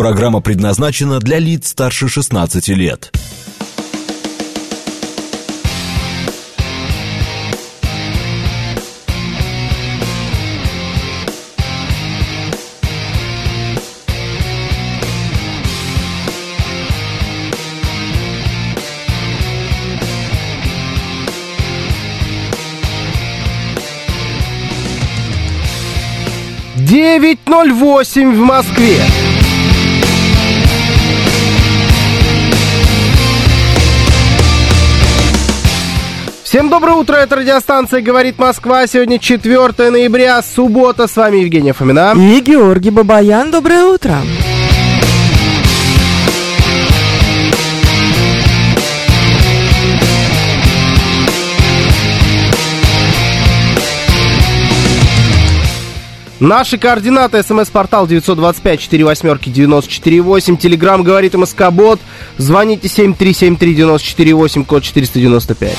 Программа предназначена для лиц старше 16 лет. Девять ноль восемь в Москве. Всем доброе утро, это радиостанция «Говорит Москва». Сегодня 4 ноября, суббота. С вами Евгения Фомина. И Георгий Бабаян. Доброе утро. Наши координаты. СМС-портал 925-48-94-8. Телеграмм «Говорит МСК-бот». Звоните 7373-94-8, код 495.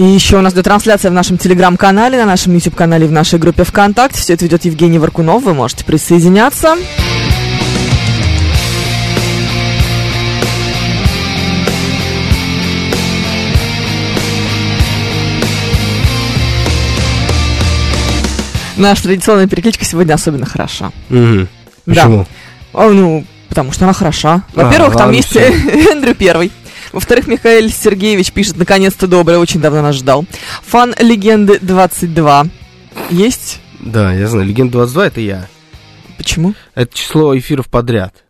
И еще у нас идет трансляция в нашем телеграм-канале, на нашем YouTube-канале, в нашей группе ВКонтакте. Все это ведет Евгений Варкунов. Вы можете присоединяться. Наша традиционная перекличка сегодня особенно хороша. Да. Почему? А, ну, потому что она хороша. А, Во-первых, там ладно, есть. Эндрю Первый. Во-вторых, Михаил Сергеевич пишет, наконец-то доброе, очень давно нас ждал. Фан Легенды 22. Есть? Да, я знаю. Легенда 22 это я. Почему? Это число эфиров подряд.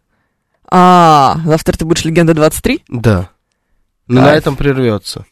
А, завтра ты будешь Легенда 23? Да. Но на Кайф. этом прервется.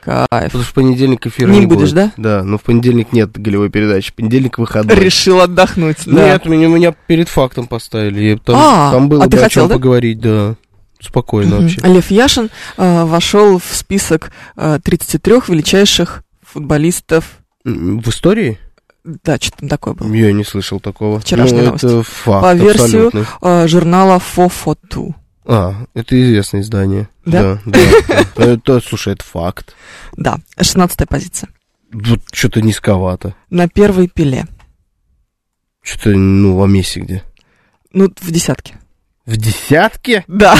Кайф. Потому что в понедельник эфира Не не, будешь, будет. да? Да, но в понедельник нет голевой передачи. В понедельник выходной. Решил отдохнуть, да. Нет, меня, меня перед фактом поставили. Там, А, там было а бы о хотел, чем да? поговорить, да. Спокойно Мгм. вообще. Лев Яшин э, вошел в список э, 33 величайших футболистов. В истории? Да, что там такое было. Я не слышал такого. Вчерашняя ну, новость. это факт, По версию э, журнала Фофоту. А, это известное издание. Да? Да, да. Это, слушай, это факт. Да, 16 позиция. Вот что-то низковато. На первой пиле. Что-то, ну, в Месси где? Ну, в десятке. В десятке? Да.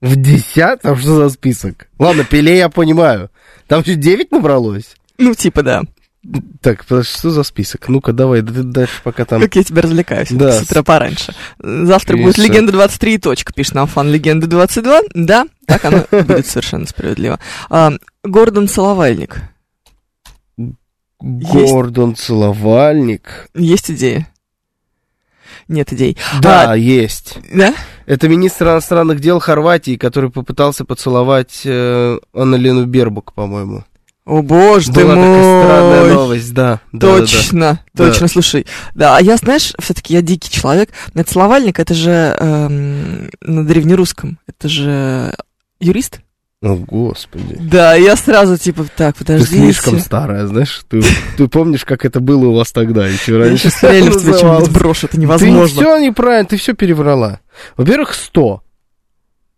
В десятом? Что за список? Ладно, Пеле я понимаю. Там еще 9 набралось? Ну, типа, да. Так, что за список? Ну-ка, давай, дальше пока там... Как я тебя развлекаю Да. с утра пораньше. Завтра будет Писать. Легенда 23 и точка. Пишет нам фан Легенды 22. Да, так оно будет совершенно справедливо. А, Гордон Соловальник. Гордон Целовальник. Есть идея? Нет идей. Да, А, есть. да? Это министр иностранных дел Хорватии, который попытался поцеловать э, Анна-Лену Бербук, по-моему. О, боже ты Была такая странная мой. новость, да. да, да, да. Точно, Да. точно, слушай. Да, а я, знаешь, все-таки я дикий человек. На целовальник это же эм, на древнерусском. Это же юрист? О, господи. Да, я сразу типа, так, Ты подождите. слишком старая, знаешь? Ты, ты помнишь, как это было у вас тогда, еще Я раньше? сейчас реально тебя что-нибудь брошу, это Ты невозможно. все неправильно, ты все переврала. Во-первых, 100,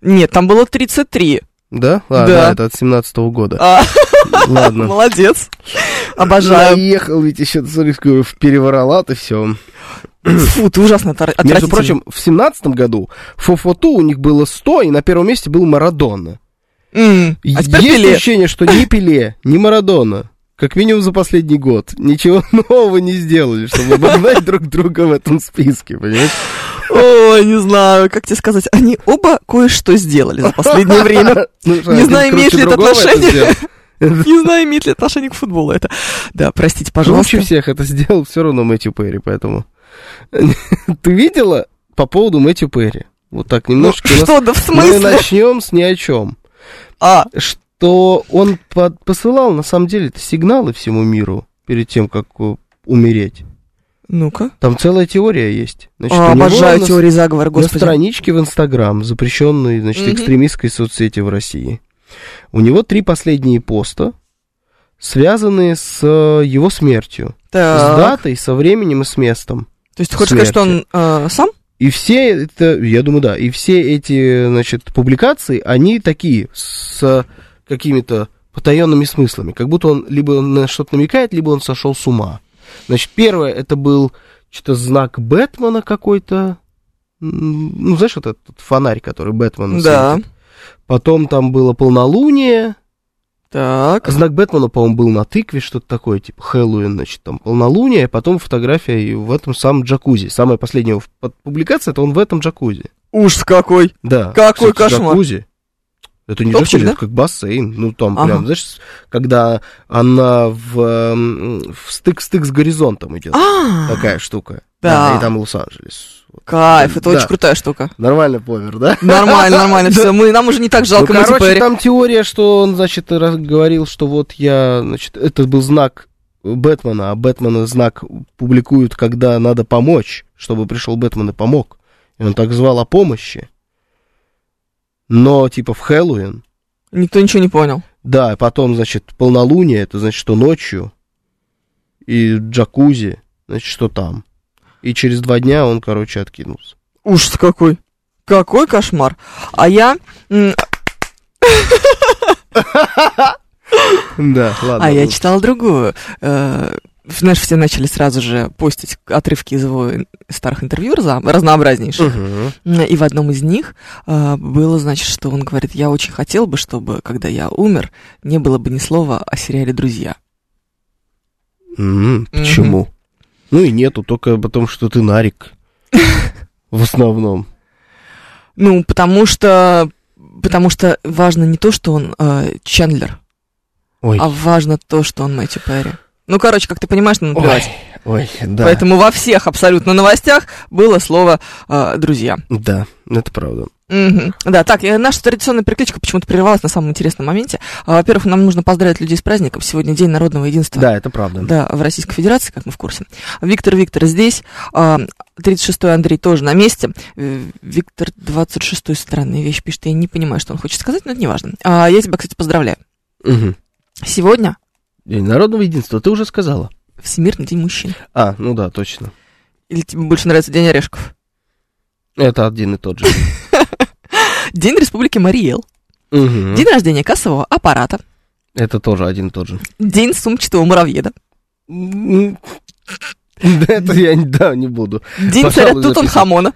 Нет, там было 33. да? А, Да. да, это от 17 года. А, Ладно. молодец. Обожаю. Наехал ведь еще, смотри, в переврала ты все. Фу, ты ужасно отвра- Между отвратительный. прочим, в 17 году Фофоту у них было 100, и на первом месте был Марадона. М, А теперь Есть Пеле. ощущение, что ни Пеле, ни Марадона, как минимум за последний год, ничего нового не сделали, чтобы обогнать друг друга в этом списке, понимаешь? Ой, не знаю, как тебе сказать. Они оба кое-что сделали за последнее время. Ну, Не знаю, имеет ли это отношение. Не знаю, имеет ли отношение к футболу это. Да, простите, Лучше пожалуйста. всех это сделал все равно Мэтью Перри, поэтому... Ты видела по поводу Мэтью Перри? Вот так Ну, немножко. у нас- что, да в Мы смысле? начнем с ни о чем. А, Что он под- посылал, на самом деле, это сигналы всему миру перед тем, как э, умереть. ну-ка. Там целая теория есть. Значит, А, Обожаю на- теории заговора, На господи. страничке в Инстаграм, запрещенной, значит, Мгм. экстремистской соцсети в России, у него три последние поста, связанные с э, его смертью. С Так. датой, со временем и с местом. То есть ты хочешь сказать, что он э, сам? И все это, я думаю, да, и все эти, значит, публикации, они такие, с какими-то потаенными смыслами, как будто он либо на что-то намекает, либо он сошел с ума. Значит, первое, это был что-то знак Бэтмена какой-то, ну, знаешь, вот этот фонарь, который Бэтмен Да. светит. Потом там было полнолуние, Так. знак Бэтмена, по-моему, был на тыкве, что-то такое, типа Хэллоуин, значит, там полнолуние, а потом фотография и в этом самом джакузи. Самая последняя его публикация, это он в этом джакузи. Ужас какой. Да. Какой кстати, кошмар. Джакузи. Это не Топчик, джакузи, да? это как бассейн. Ну, там Ага. прям, знаешь, когда она в, эм, в стык-стык с горизонтом идет. А, Такая штука. Да. и там Лос-Анджелес. Кайф, это Да. очень крутая штука. Нормально повер, да? Нормально, нормально, все. Мы, нам уже не так жалко ну, короче, Перри. там теория, что он, значит, говорил, что вот я, значит, это был знак Бэтмена, а Бэтмена знак публикуют, когда надо помочь, чтобы пришел Бэтмен и помог. И он так звал о помощи. Но, типа, в Хэллоуин, Никто ничего не понял. да, и потом, значит, полнолуние, это значит, что ночью, и джакузи, значит, что там. И через два дня он, короче, откинулся. Ужас какой. Какой кошмар. А я... Да, ладно. А я читала другую. Э, Знаешь, все начали сразу же постить отрывки из его старых интервью разно- разнообразнейших. мгм. И в одном из них э, было, значит, что он говорит, я очень хотел бы, чтобы, когда я умер, не было бы ни слова о сериале «Друзья». М, Почему? Ну и нету, только потому что ты нарик. В основном. Ну, потому что... Потому что важно не то, что он э, Чендлер, Ой, а важно то, что он Мэтью Перри. Ну, короче, как ты понимаешь, ну, наплевать. ой, да. Поэтому во всех абсолютно новостях было слово э, «друзья». Да, это правда. Мгм. Да, так, наша традиционная прикличка почему-то прервалась на самом интересном моменте. А, Во-первых, нам нужно поздравить людей с праздником. Сегодня День народного единства. Да, это правда. Да, в Российской Федерации, как мы в курсе. Виктор Виктор здесь, а, 36-й Андрей тоже на месте. Виктор 26-й странные вещи пишет. Я не понимаю, что он хочет сказать, но это не важно. А, я тебя, кстати, поздравляю. Мгм. Сегодня День народного единства, ты уже сказала. Всемирный день мужчин. А, ну да, точно. Или тебе больше нравится День орешков? Это один и тот же. День Республики Мариэл. День рождения кассового аппарата. Это тоже один и тот же. День сумчатого муравьеда. Это я не- да, не буду. День царя. Тутанхамона.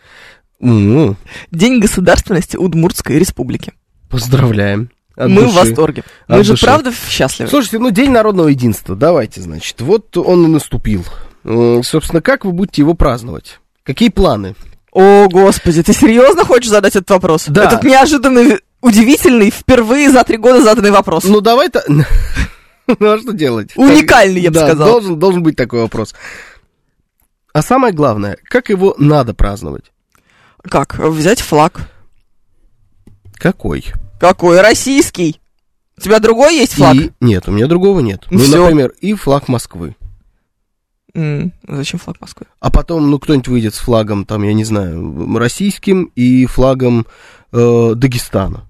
День государственности Удмуртской республики. Поздравляем. От Мы в души. восторге. От Мы же души. правда счастливы. Слушайте, ну День народного единства, давайте, значит. Вот он и наступил. М, Собственно, как вы будете его праздновать? Какие планы? О, господи, ты серьезно хочешь задать этот вопрос? Да. Этот неожиданный, удивительный, впервые за три года заданный вопрос. Ну, давай-то... Ну, а что делать? Уникальный, я бы сказал. Должен, должен быть такой вопрос. А самое главное, как его надо праздновать? Как? Взять флаг. Какой? Какой? Российский. У тебя другой есть флаг? И... Нет, у меня другого нет. Ну, всё. например, и флаг Москвы. М, зачем флаг Москвы? А потом, ну, кто-нибудь выйдет с флагом, там, я не знаю, российским и флагом э, Дагестана.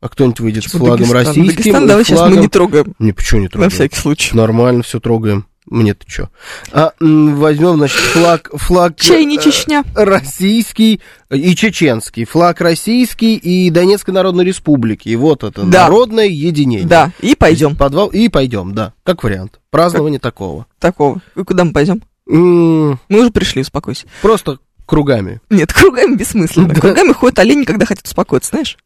А кто-нибудь выйдет с Почему флагом Дагестан? российским Дагестан и давай сейчас мы флагом... не трогаем. Не, почему не На трогаем? всякий случай. Нормально, все трогаем. Мне-то что? А, возьмем, значит, флаг... флаг Чей не э, Чечня? российский и чеченский. Флаг российский и Донецкой Народной Республики. И вот это Да. народное единение. Да, и пойдем. Подвал, и пойдем, да. Как вариант. Празднование такого. Такого. И куда мы пойдем? Мы уже пришли, успокойся. Просто кругами. Нет, кругами бессмысленно. Да. Кругами ходят олени, когда хотят успокоиться, знаешь?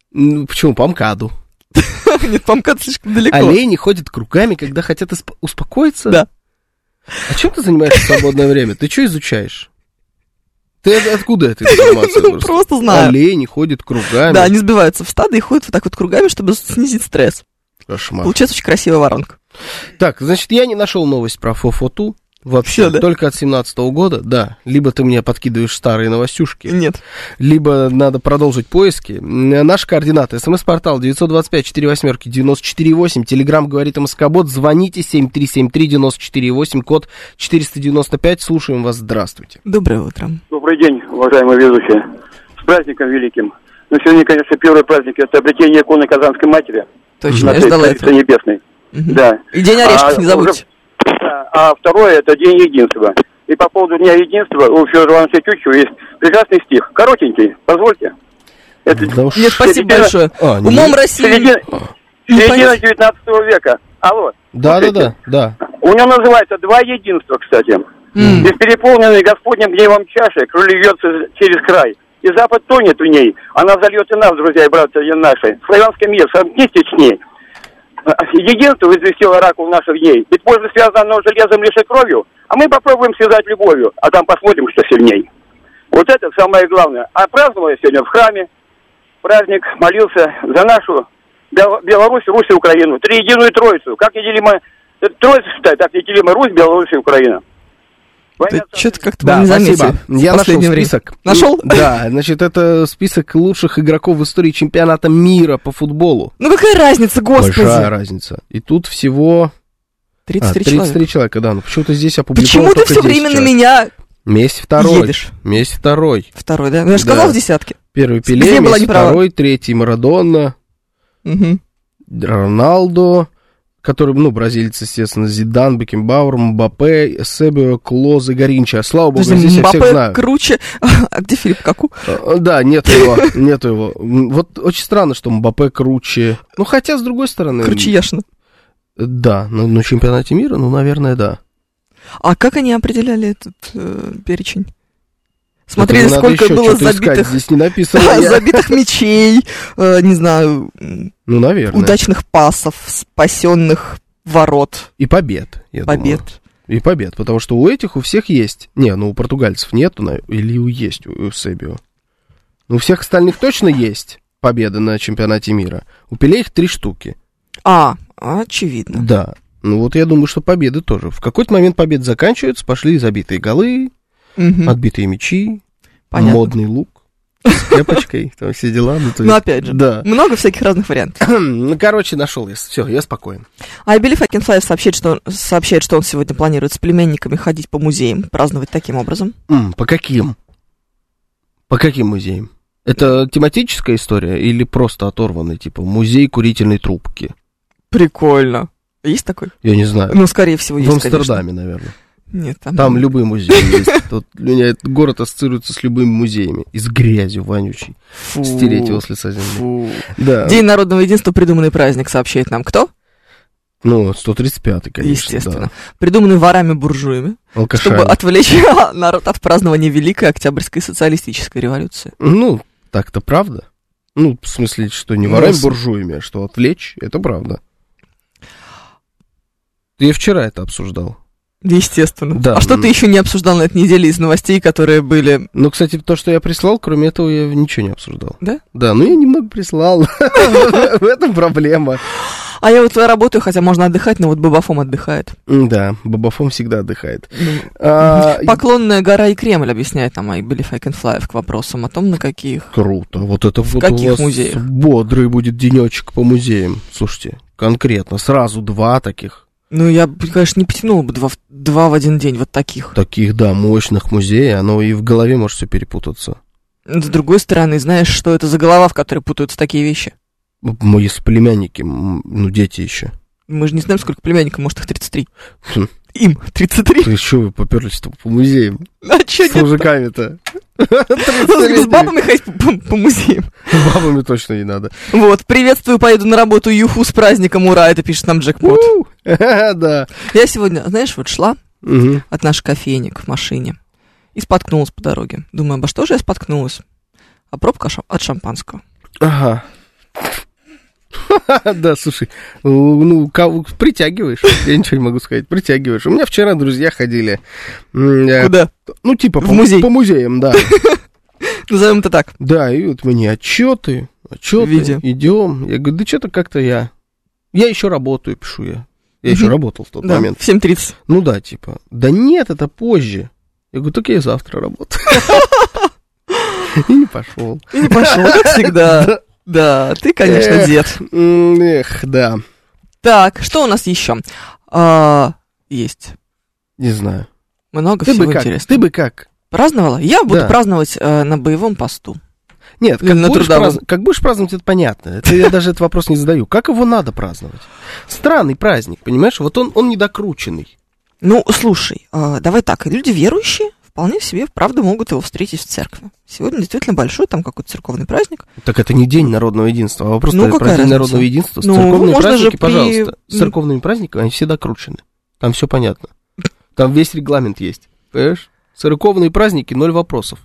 Почему? По МКАДу. Нет, по МКАДу слишком далеко. Олени ходят кругами, когда хотят успокоиться? Да. А чем ты занимаешься в свободное время? Ты что изучаешь? Ты от- откуда эта информация? Ну, просто? просто знаю. Олени ходят кругами. Да, они сбиваются в стадо и ходят вот так вот кругами, чтобы снизить стресс. Кошмар. Получается очень красивая воронка. Так, значит, я не нашел новость про Фофоту. Вообще, Всё, да? только от 17 года, да. Либо ты мне подкидываешь старые новостюшки, Нет. либо надо продолжить поиски. Наши координаты. СМС-портал 925-48-448. Телеграмм говорит МСК-бот. Звоните 7373-94-8, код 495. Слушаем вас. Здравствуйте. Доброе утро. Добрый день, уважаемые ведущие. С праздником великим. Ну, сегодня, конечно, первый праздник – это обретение иконы Казанской Матери. Точно, я ждала этого. Небесной. Мгм. Да. И день орешков А не забудьте. уже- А второе – это День единства. И по поводу Дня Единства у Федора Ивановича Тютчева есть прекрасный стих. Коротенький, позвольте. Это Да уж. Нет, спасибо середина- большое. А, Умом нет. России... Середина, не середина понять. 19 века. Алло. Да, да, да, да. У него называется «Два единства», кстати. М. Без переполненной Господним гневом чаши кровь льется через край. И Запад тонет в ней, она зальет и нас, друзья и братья наши. Славянский мир, сомкнитесь с ней. Единство известило оракул наших дней. Ведь можно связано оно железом лишь и кровью, а мы попробуем связать любовью, а там посмотрим, что сильней. Вот это самое главное. А праздновал я сегодня в храме, праздник, молился за нашу Бел- Беларусь, Русь и Украину. Триединую Троицу. Как неделима... Троица считает, так неделима Русь, Беларусь и Украина. Да что-то как-то Да, не спасибо. Я нашел время. список. Нашел? Да, значит, это список лучших игроков в истории чемпионата мира по футболу. Ну какая разница, господи? Большая разница. И тут всего... 33 а, 33 человека. человека. да. Ну почему-то здесь опубликовано Почему ты все 10 время на человек. меня Месяц второй. едешь? Месяц второй. Второй, да? Ну, я же Да. сказал в десятке. Первый Пеле, была не права? второй, третий Марадона, Мгм. Роналдо, который, ну, бразильцы, естественно, Зидан, Бекенбауэр, Мбаппе, Эсебио, Клоз и Гаринча. Слава богу, Подожди, здесь я всех Мбаппе знаю. круче. А где Филипп Каку? Э, Да, нет его, нет его. Вот очень странно, что Мбаппе круче. Ну, хотя, с другой стороны... Круче Яшина. Да, на, на чемпионате мира, ну, наверное, да. А как они определяли этот э, перечень? Смотрели, Это надо сколько было искать, забитых, Здесь не написано. забитых мячей, э, не знаю, Ну, наверное. удачных пасов, спасенных ворот, И побед, я побед. думаю. И побед, потому что у этих у всех есть. Не, ну у португальцев нету, или у есть у, у Себио. Ну, у всех остальных точно есть победы на чемпионате мира. У Пеле их три штуки. А, очевидно. Да. Ну вот я думаю, что победы тоже. В какой-то момент победы заканчиваются, пошли забитые голы, Мгм, отбитые мячи, Понятно. модный лук с кепочкой, там все дела. Ну, Ну, опять же, Да. много всяких разных вариантов. Ну, короче, нашел я. Все, я спокоен. А Билли Факенфлайв сообщает что, он, сообщает, что он сегодня планирует с племенниками ходить по музеям, праздновать таким образом. М, По каким? По каким музеям? Это тематическая история или просто оторванный, типа музей курительной трубки? Прикольно. Есть такой? Я не знаю. Ну, скорее всего, В есть, конечно. Амстердаме, наверное. Нет, там... Там любые музеи есть. Тут у меня этот город ассоциируется с любыми музеями. И с грязью вонючей. Фу, Стереть его с лица земли. фу. Да. День народного единства, придуманный праздник, сообщает нам кто? Ну, 135-й, конечно. Естественно. Придуманный ворами-буржуями, Да. Чтобы отвлечь народ от празднования Великой Октябрьской социалистической революции. Ну, так-то правда. Ну, в смысле, что не Ну, ворами с- буржуями, а что отвлечь, это правда. Я вчера это обсуждал. Естественно. Да. А что ты еще не обсуждал на этой неделе из новостей, которые были... Ну, кстати, то, что я прислал, кроме этого, я ничего не обсуждал. Да? Да, ну я немного прислал. В этом проблема. А я вот работаю, хотя можно отдыхать, но вот Бабафом отдыхает. Да, Бабафом всегда отдыхает. Ну, А, Поклонная гора и Кремль объясняет нам I Believe I Can Fly к вопросам о том, на каких... Круто. Вот это вот у каких вас музеях? бодрый будет денечек по музеям. Слушайте, конкретно, сразу два таких. Ну, я, конечно, не потянул бы два, в- два в один день вот таких. Таких, да, мощных музеев, оно и в голове может все перепутаться. С другой стороны, знаешь, что это за голова, в которой путаются такие вещи? Мои племянники, ну, дети еще. Мы же не знаем, сколько племянников, может, их 33. Хм. Им 33. Ты что, вы поперлись-то по музеям? А чё С мужиками-то? С бабами ходить по, музеям. Бабами точно не надо. Вот, приветствую, поеду на работу, юху, с праздником, ура, это пишет нам Джекпот. Да. Я сегодня, знаешь, вот шла от наших кофейник в машине и споткнулась по дороге. Думаю, обо что же я споткнулась? А пробка от шампанского. Ага. Да, слушай, ну, притягиваешь, я ничего не могу сказать, притягиваешь. У меня вчера друзья ходили, э, Куда? ну, типа, по, музеям, да. Назовем это так. Да, и вот мне отчеты, отчеты, идем. Я говорю, да что-то как-то я, я еще работаю, пишу я. Я еще работал в тот момент. в 7.30. Ну да, типа, да нет, это позже. Я говорю, так я и завтра работаю. И не пошел. И не пошел, как всегда. Да, ты, конечно, Эх. дед. Эх, да, Так, что у нас еще? А, есть. не знаю. Много Ты всего бы как? интересного. Ты бы как? Праздновала? Я буду Да. праздновать э, на боевом посту. Нет, как на будешь, трудовом. празд- как будешь праздновать, это понятно. Это я даже этот вопрос не задаю. Как его надо праздновать? Странный праздник, понимаешь? Вот он, он недокрученный. Ну, слушай, а, давай так, люди верующие вполне себе, правда, могут его встретить в церкви. Сегодня действительно большой, там какой-то церковный праздник. Так это не день народного единства, а вопрос Ну, про день разница? народного единства. Ну, церковные можно же праздники, при- пожалуйста. С церковными праздниками они всегда кручены. Там все понятно. Там весь регламент есть. Понимаешь? Церковные праздники, ноль вопросов.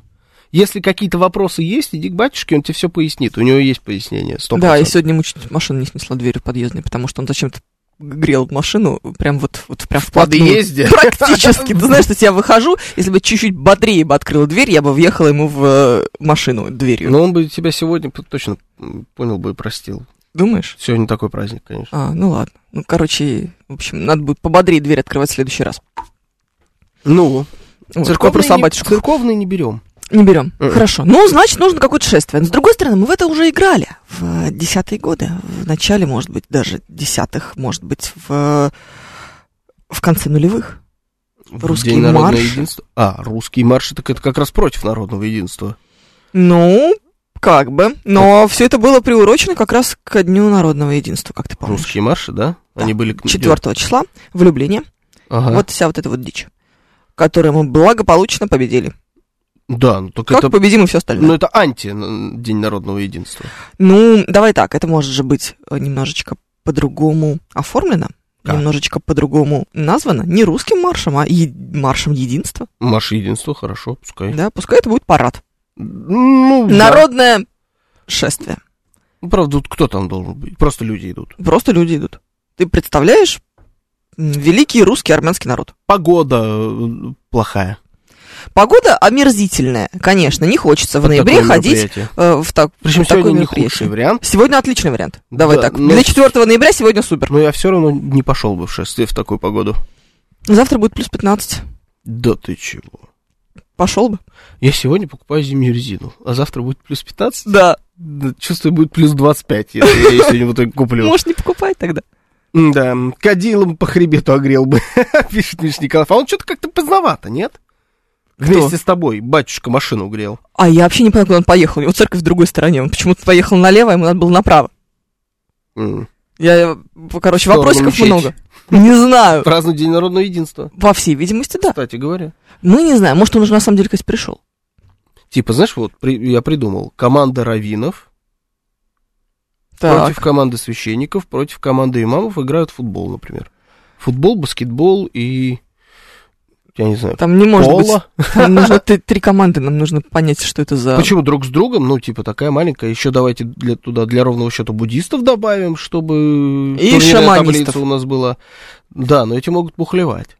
Если какие-то вопросы есть, иди к батюшке, он тебе все пояснит. У него есть пояснение. 100%. Да, и сегодня ему чуть машину не снесла дверью подъездной, потому что он зачем-то грел машину прям вот, вот прям в подъезде. Практически. Ты знаешь, что я выхожу, если бы чуть-чуть бодрее бы открыла дверь, я бы въехала ему в э, машину дверью. Но он бы тебя сегодня точно понял бы и простил. Думаешь? Сегодня такой праздник, конечно. А, ну ладно. Ну, короче, в общем, надо будет пободрее дверь открывать в следующий раз. Ну, Вот, церковные, вопрос о не, церковные не берем. Не берем. Мгм. Хорошо. Ну, значит, нужно какое-то шествие. Но, с другой стороны, мы в это уже играли в десятые годы. В начале, может быть, даже десятых, может быть, в, в конце нулевых. В Русские День народного марши. единства. А, русские марши, так это как раз против народного единства. Ну, как бы. Но все это было приурочено как раз к Дню народного единства, как ты помнишь. Русские марши, да? Да. Они были... к- 4 числа, влюбление. Ага. Вот вся вот эта вот дичь, которую мы благополучно победили. Да, ну только Как это... победим и все остальное. Ну, это анти н- День народного единства. Ну, давай так, это может же быть э, немножечко по-другому оформлено, Как? немножечко по-другому названо, не русским маршем, а е- маршем единства. Марш единства, хорошо, пускай. Да, пускай это будет парад. Ну, да. Народное шествие. Ну, Правда, кто там должен быть? Просто люди идут. Просто люди идут. Ты представляешь великий русский армянский народ. Погода э, плохая. Погода омерзительная, конечно, не хочется в ноябре такое ходить э, в, так, Причем в такое сегодня не худший вариант. Сегодня отличный вариант. Давай Да, так. но Для с- 4 ноября сегодня супер. Но я все равно не пошел бы в шествие в такую погоду. Завтра будет плюс 15. Да ты чего? Пошел бы. Я сегодня покупаю зимнюю резину, а завтра будет плюс 15? Да. Чувствую, будет плюс 25, если я ее сегодня в итоге куплю. Можешь не покупать тогда. Да, кадилом по хребету огрел бы, пишет Миша Николаев. А он что-то как-то поздновато, нет? Вместе с тобой батюшка машину грел. А я вообще не поняла, куда он поехал. У него церковь в другой стороне. Он почему-то поехал налево, ему надо было направо. Я, э, короче, сторону вопросиков много. Не знаю. Празднует День народного единства, Во всей видимости, да. кстати говоря. Мы не знаем. Может, он уже на самом деле, кажется, пришел. Типа, знаешь, вот при- я придумал, команда раввинов Так. против команды священников, против команды имамов играют в футбол, например. Футбол, баскетбол и, я не знаю, Там не может поло. быть. Там нужно три, три команды, нам нужно понять, что это за... Почему друг с другом? Ну, типа, такая маленькая. Еще давайте для, туда для ровного счета буддистов добавим, чтобы И шаманистов. таблица у нас была. Да, но эти могут пухлевать.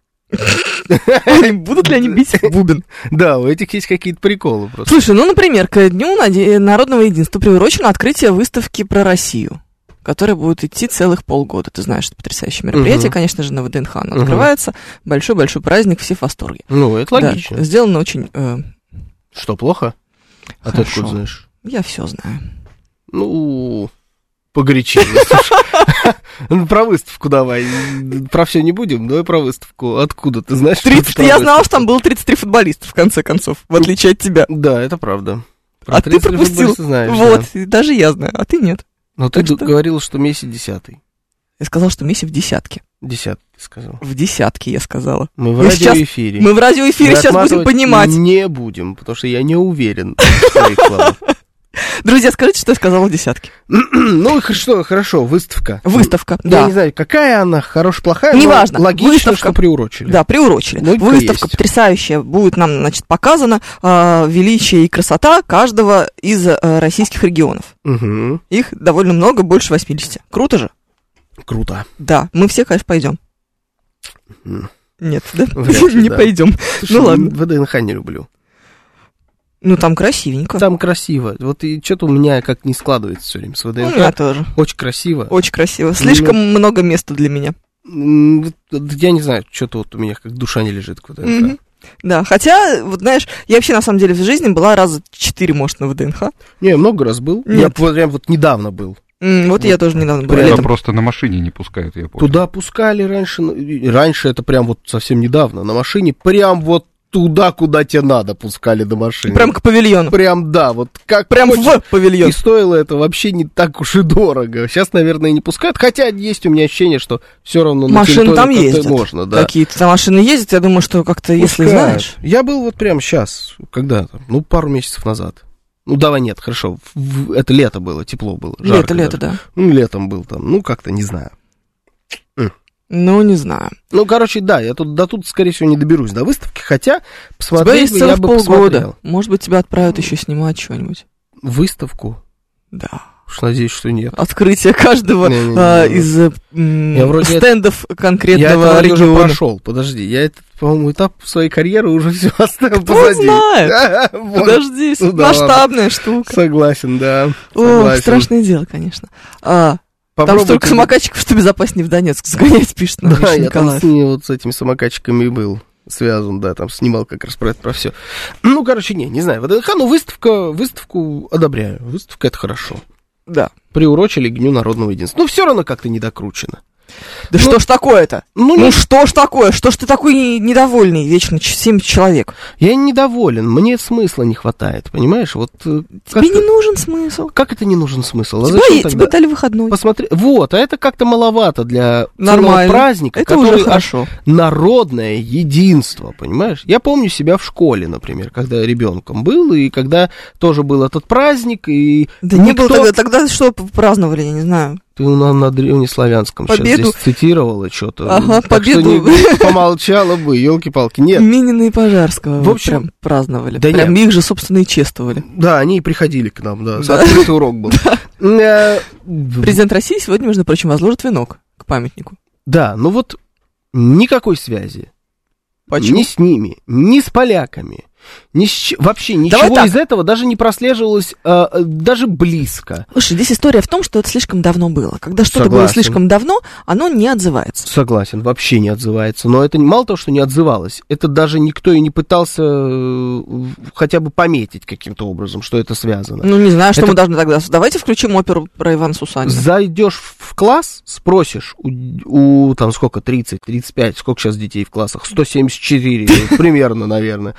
Будут ли они бить бубен? Да, у этих есть какие-то приколы просто. Слушай, ну, например, к Дню народного единства приурочено открытие выставки про Россию, которая будет идти целых полгода. Ты знаешь, это потрясающее мероприятие, Мгм. конечно же, на ВДНХ оно Мгм. открывается. Большой-большой праздник, все в восторге. Ну, это Да, логично. сделано очень... э, Что, плохо? А ты откуда знаешь? я все знаю. Ну, слушай. Ну, Про выставку давай. Про все не будем, давай про выставку. Откуда ты знаешь? что это 30, про я знала, выставку? что там было 33 футболиста, в конце концов, в отличие от тебя. Да, это правда. Про А ты 33 пропустил. знаешь, вот, да. и даже я знаю, а ты нет. Но ты Так что- говорила, что Месси десятый. Я сказала, что Месси в десятке. Десятый, ты сказал. В десятке, я сказала. Мы в сейчас- радиоэфире. Мы в радиоэфире Мы сейчас будем понимать. Не будем, потому что я не уверен в своих словах. Друзья, скажите, что я сказала в десятке. Ну, что, хорошо, выставка. Выставка, Я да. не знаю, какая она, хорошая, плохая, но Неважно, логично, выставка. что приурочили. Да, приурочили. Логика Выставка есть. потрясающая. Будет нам, значит, показано э, величие и красота каждого из э, российских регионов. Мгм. Их довольно много, больше 80. Круто же? Круто. Да, мы все, конечно, пойдем. Нет, да? Вряд ли, Не да. пойдем. Слушай, Ну ладно. ВДНХ не люблю. Ну, там красивенько. Там красиво. Вот и что-то у меня как не складывается все время с У меня ВДНХ. тоже. Очень красиво. Очень красиво. Слишком много места для меня. Я не знаю, что-то вот у меня как душа не лежит к ВДНХ. Мгм. Да, хотя, вот знаешь, я вообще на самом деле в жизни была раза четыре, может, на ВДНХ. Не, я много раз был. Я Нет. вот прям вот недавно был. М, вот Вот я тоже недавно прям Туда просто на машине не пускают, я понял. Туда пускали раньше. ну, Раньше это прям вот совсем недавно. На машине прям вот туда, куда тебе надо, пускали до машины. Прям к павильону. Прям, да, вот как Прям хочешь. в павильон. И стоило это вообще не так уж и дорого. Сейчас, наверное, не пускают. Хотя есть у меня ощущение, что все равно на Машины там ездят. можно, да. Какие-то машины ездят, я думаю, что как-то, если знаешь. Я был вот прямо сейчас, когда ну, пару месяцев назад. Ну, давай нет, хорошо. это лето было, тепло было. Лето, лето, даже. да. Ну, летом был там, ну, как-то, не знаю. Ну, не знаю. Ну, короче, да, я тут до тут, скорее всего, не доберусь до выставки, хотя тебя посмотреть есть бы я бы полгода. посмотрел. Может быть, тебя отправят еще снимать что-нибудь. Выставку? Да. Уж надеюсь, что нет. Открытие каждого Не-не-не. а, из э, м, Я вроде стендов Я это конкретного уже региона. прошел, подожди, я этот, по-моему, этап своей карьеры уже все оставил Кто позади. знает? Вот. Подожди, Ну да масштабная штука. Согласен, да. О, страшное дело, конечно. А, там Попробуй столько самокатчиков, что безопаснее в Донецк сгонять, пишет нам Да, я там с вот с этими самокатчиками был связан, да, там снимал как раз про это, про все. Ну, короче, не, не знаю. ВДНХ, ну, выставка, выставку одобряю. Выставка это хорошо. Да. Приурочили к Дню народного единства. Ну, все равно как-то не докручено. Да что ж такое-то? Ну, Ну не- что ж такое? Что ж ты такой не- недовольный вечно? Семь человек. я недоволен, мне смысла не хватает, понимаешь? Вот э, Тебе не нужен смысл. как это не нужен смысл? А Тебе, зачем тебе дали выходной. Посмотри, вот, а это как-то маловато для Нормально. праздника, Это уже который аж хорошо. народное единство, понимаешь? Я помню себя в школе, например, когда ребенком был, и когда тоже был этот праздник, и Да не никто... было тогда, тогда что праздновали, я не знаю. Ты на, на древнеславянском сейчас Победу. здесь цитировала что-то. Ага, так что победу. не- помолчала бы, елки-палки. Нет, Минина и Пожарского В общем, прям праздновали. да прям нет. их же, собственно, и чествовали. да, они и приходили к нам, да, Да. открытый урок был. Э, Президент России сегодня, между прочим, возложит венок к памятнику. Да, ну вот никакой связи. Почему? Ни с ними, ни с поляками, ни вообще Давай ничего так. из этого даже не прослеживалось э, э, даже близко. Слушай, здесь история в том, что это слишком давно было. Когда что-то было Согласен. слишком давно, оно не отзывается. Согласен, вообще не отзывается. Но это мало того, что не отзывалось, это даже никто и не пытался э, хотя бы пометить каким-то образом, что это связано. Ну, не знаю, что Это- мы должны тогда... Давайте включим оперу про Ивана Сусанина. Зайдешь в класс, спросишь у, у, там сколько, 30, 35, сколько сейчас детей в классах? 174 ну, примерно, наверное.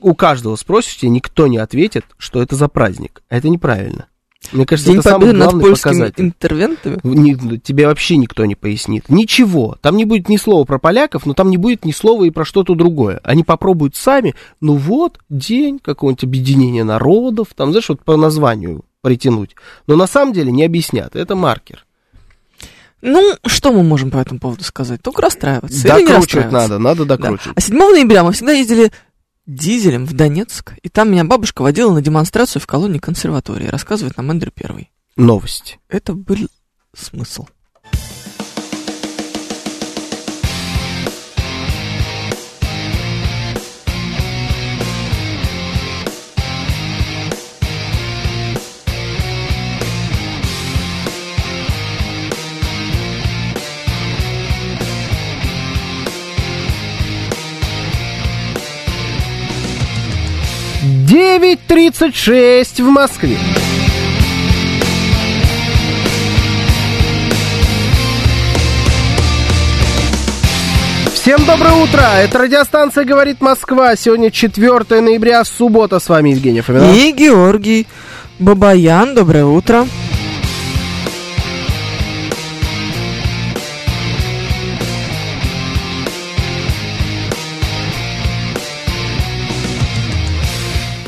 У каждого спросишь, тебе никто не ответит, что это за праздник. А Это неправильно. Мне кажется, День это самый над главный польскими показатель. интервентами. Не- тебе вообще никто не пояснит. Ничего. Там не будет ни слова про поляков, но там не будет ни слова и про что-то другое. Они попробуют сами, ну вот, день какого-нибудь объединения народов, там, знаешь, вот по названию притянуть. Но на самом деле не объяснят. Это маркер. Ну, что мы можем по этому поводу сказать? Только расстраиваться. Докручивать надо, надо Да. докручивать. А 7 ноября мы всегда ездили дизелем в Донецк, и там меня бабушка водила на демонстрацию в колонии консерватории, рассказывает нам Эндрю Первый. Новости. Это был смысл. Девять тридцать шесть в Москве. Всем доброе утро! Это радиостанция «Говорит Москва». Сегодня 4 ноября, суббота. С вами Евгений Фоминов. И Георгий Бабаян, доброе утро.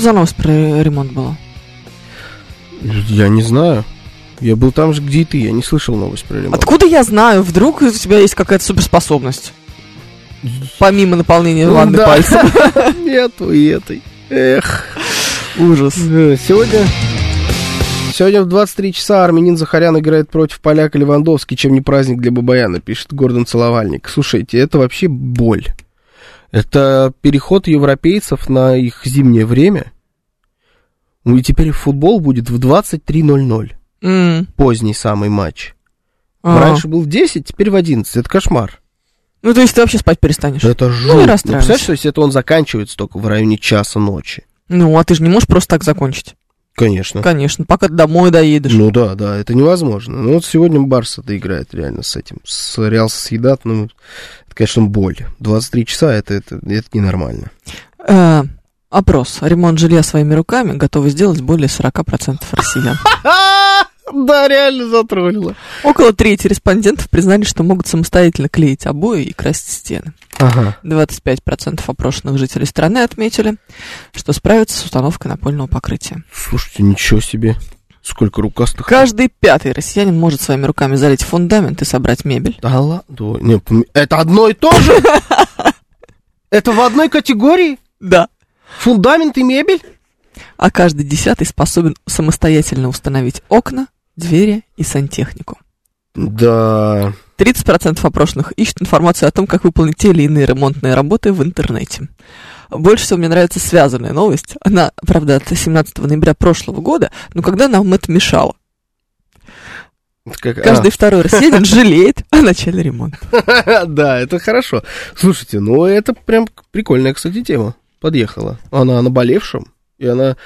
Что за новость про ремонт была? Я не знаю. Я был там же, где и ты. Я не слышал новость про ремонт. Откуда я знаю? Вдруг у тебя есть какая-то суперспособность? Помимо наполнения ванны Да. пальцем. Нету и этой. Эх. Ужас. Э, Сегодня... Сегодня в 23 часа армянин Захарян играет против поляка Левандовский, чем не праздник для Бабаяна, пишет Гордон Целовальник. Слушайте, это вообще боль. Это переход европейцев на их зимнее время. Ну и теперь футбол будет в 23.00. М. Поздний самый матч. А. Раньше был в 10, теперь в 11. Это кошмар. Ну, то есть ты вообще спать перестанешь? Это Ну, не Ну, расстраивайся. представляешь, то есть это он заканчивается только в районе часа ночи. Ну, а ты же не можешь просто так закончить. Конечно. Конечно, пока ты домой доедешь. Ну да, да, это невозможно. Ну вот сегодня Барс это играет реально с этим, с Реал Сосъедат, ну, это, конечно, боль. 23 часа, это, это, это ненормально. Э, опрос. Ремонт жилья своими руками готовы сделать более 40% россиян. Да, реально затроллило. Около трети респондентов признали, что могут самостоятельно клеить обои и красить стены. Ага. 25% опрошенных жителей страны отметили, что справятся с установкой напольного покрытия. Слушайте, ничего себе. Сколько рукастых. Каждый пятый россиянин может своими руками залить фундамент и собрать мебель. Да ладно. Да, не, пом- это одно и то же? Это в одной категории? Да. Фундамент и мебель? А каждый десятый способен самостоятельно установить окна, двери и сантехнику. Да. 30% опрошенных ищут информацию о том, как выполнить те или иные ремонтные работы в интернете. Больше всего мне нравится связанная новость. Она, правда, от 17 ноября прошлого года, но когда нам это мешало. Как- а. Каждый второй россиянин жалеет о начале ремонта. Да, это хорошо. Слушайте, ну это прям прикольная, кстати, тема. Подъехала. Она о наболевшем. И она...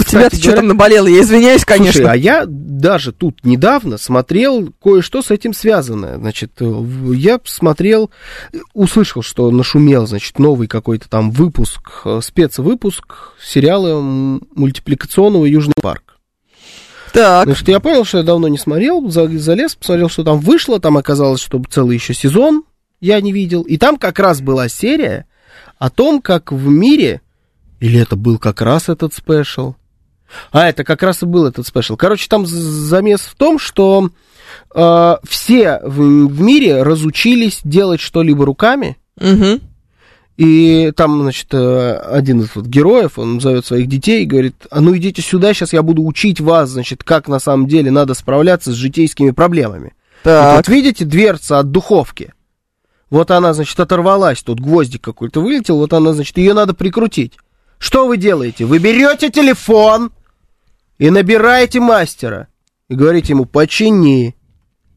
У тебя-то что там наболело? Я извиняюсь, конечно. Слушай, а я даже тут недавно смотрел кое-что с этим связанное. Значит, э, я смотрел, услышал, что нашумел, значит, новый какой-то там выпуск, э, спецвыпуск сериала мультипликационного «Южный парк». Так, Значит, я понял, что я давно не смотрел, за- залез, посмотрел, что там вышло, там оказалось, что целый еще сезон я не видел. И там как раз была серия о том, как в мире, или это был как раз этот special, а, это как раз и был этот special. Короче, там замес в том, что э, все в, в мире разучились делать что-либо руками, мгм. и там, значит, э, один из вот героев, он зовет своих детей и говорит, а ну идите сюда, сейчас я буду учить вас, значит, как на самом деле надо справляться с житейскими проблемами. Вот, так, вот видите, дверца от духовки. Вот она, значит, оторвалась, тут гвоздик какой-то вылетел, вот она, значит, ее надо прикрутить. Что вы делаете? Вы берете телефон и набираете мастера. И говорите ему, почини.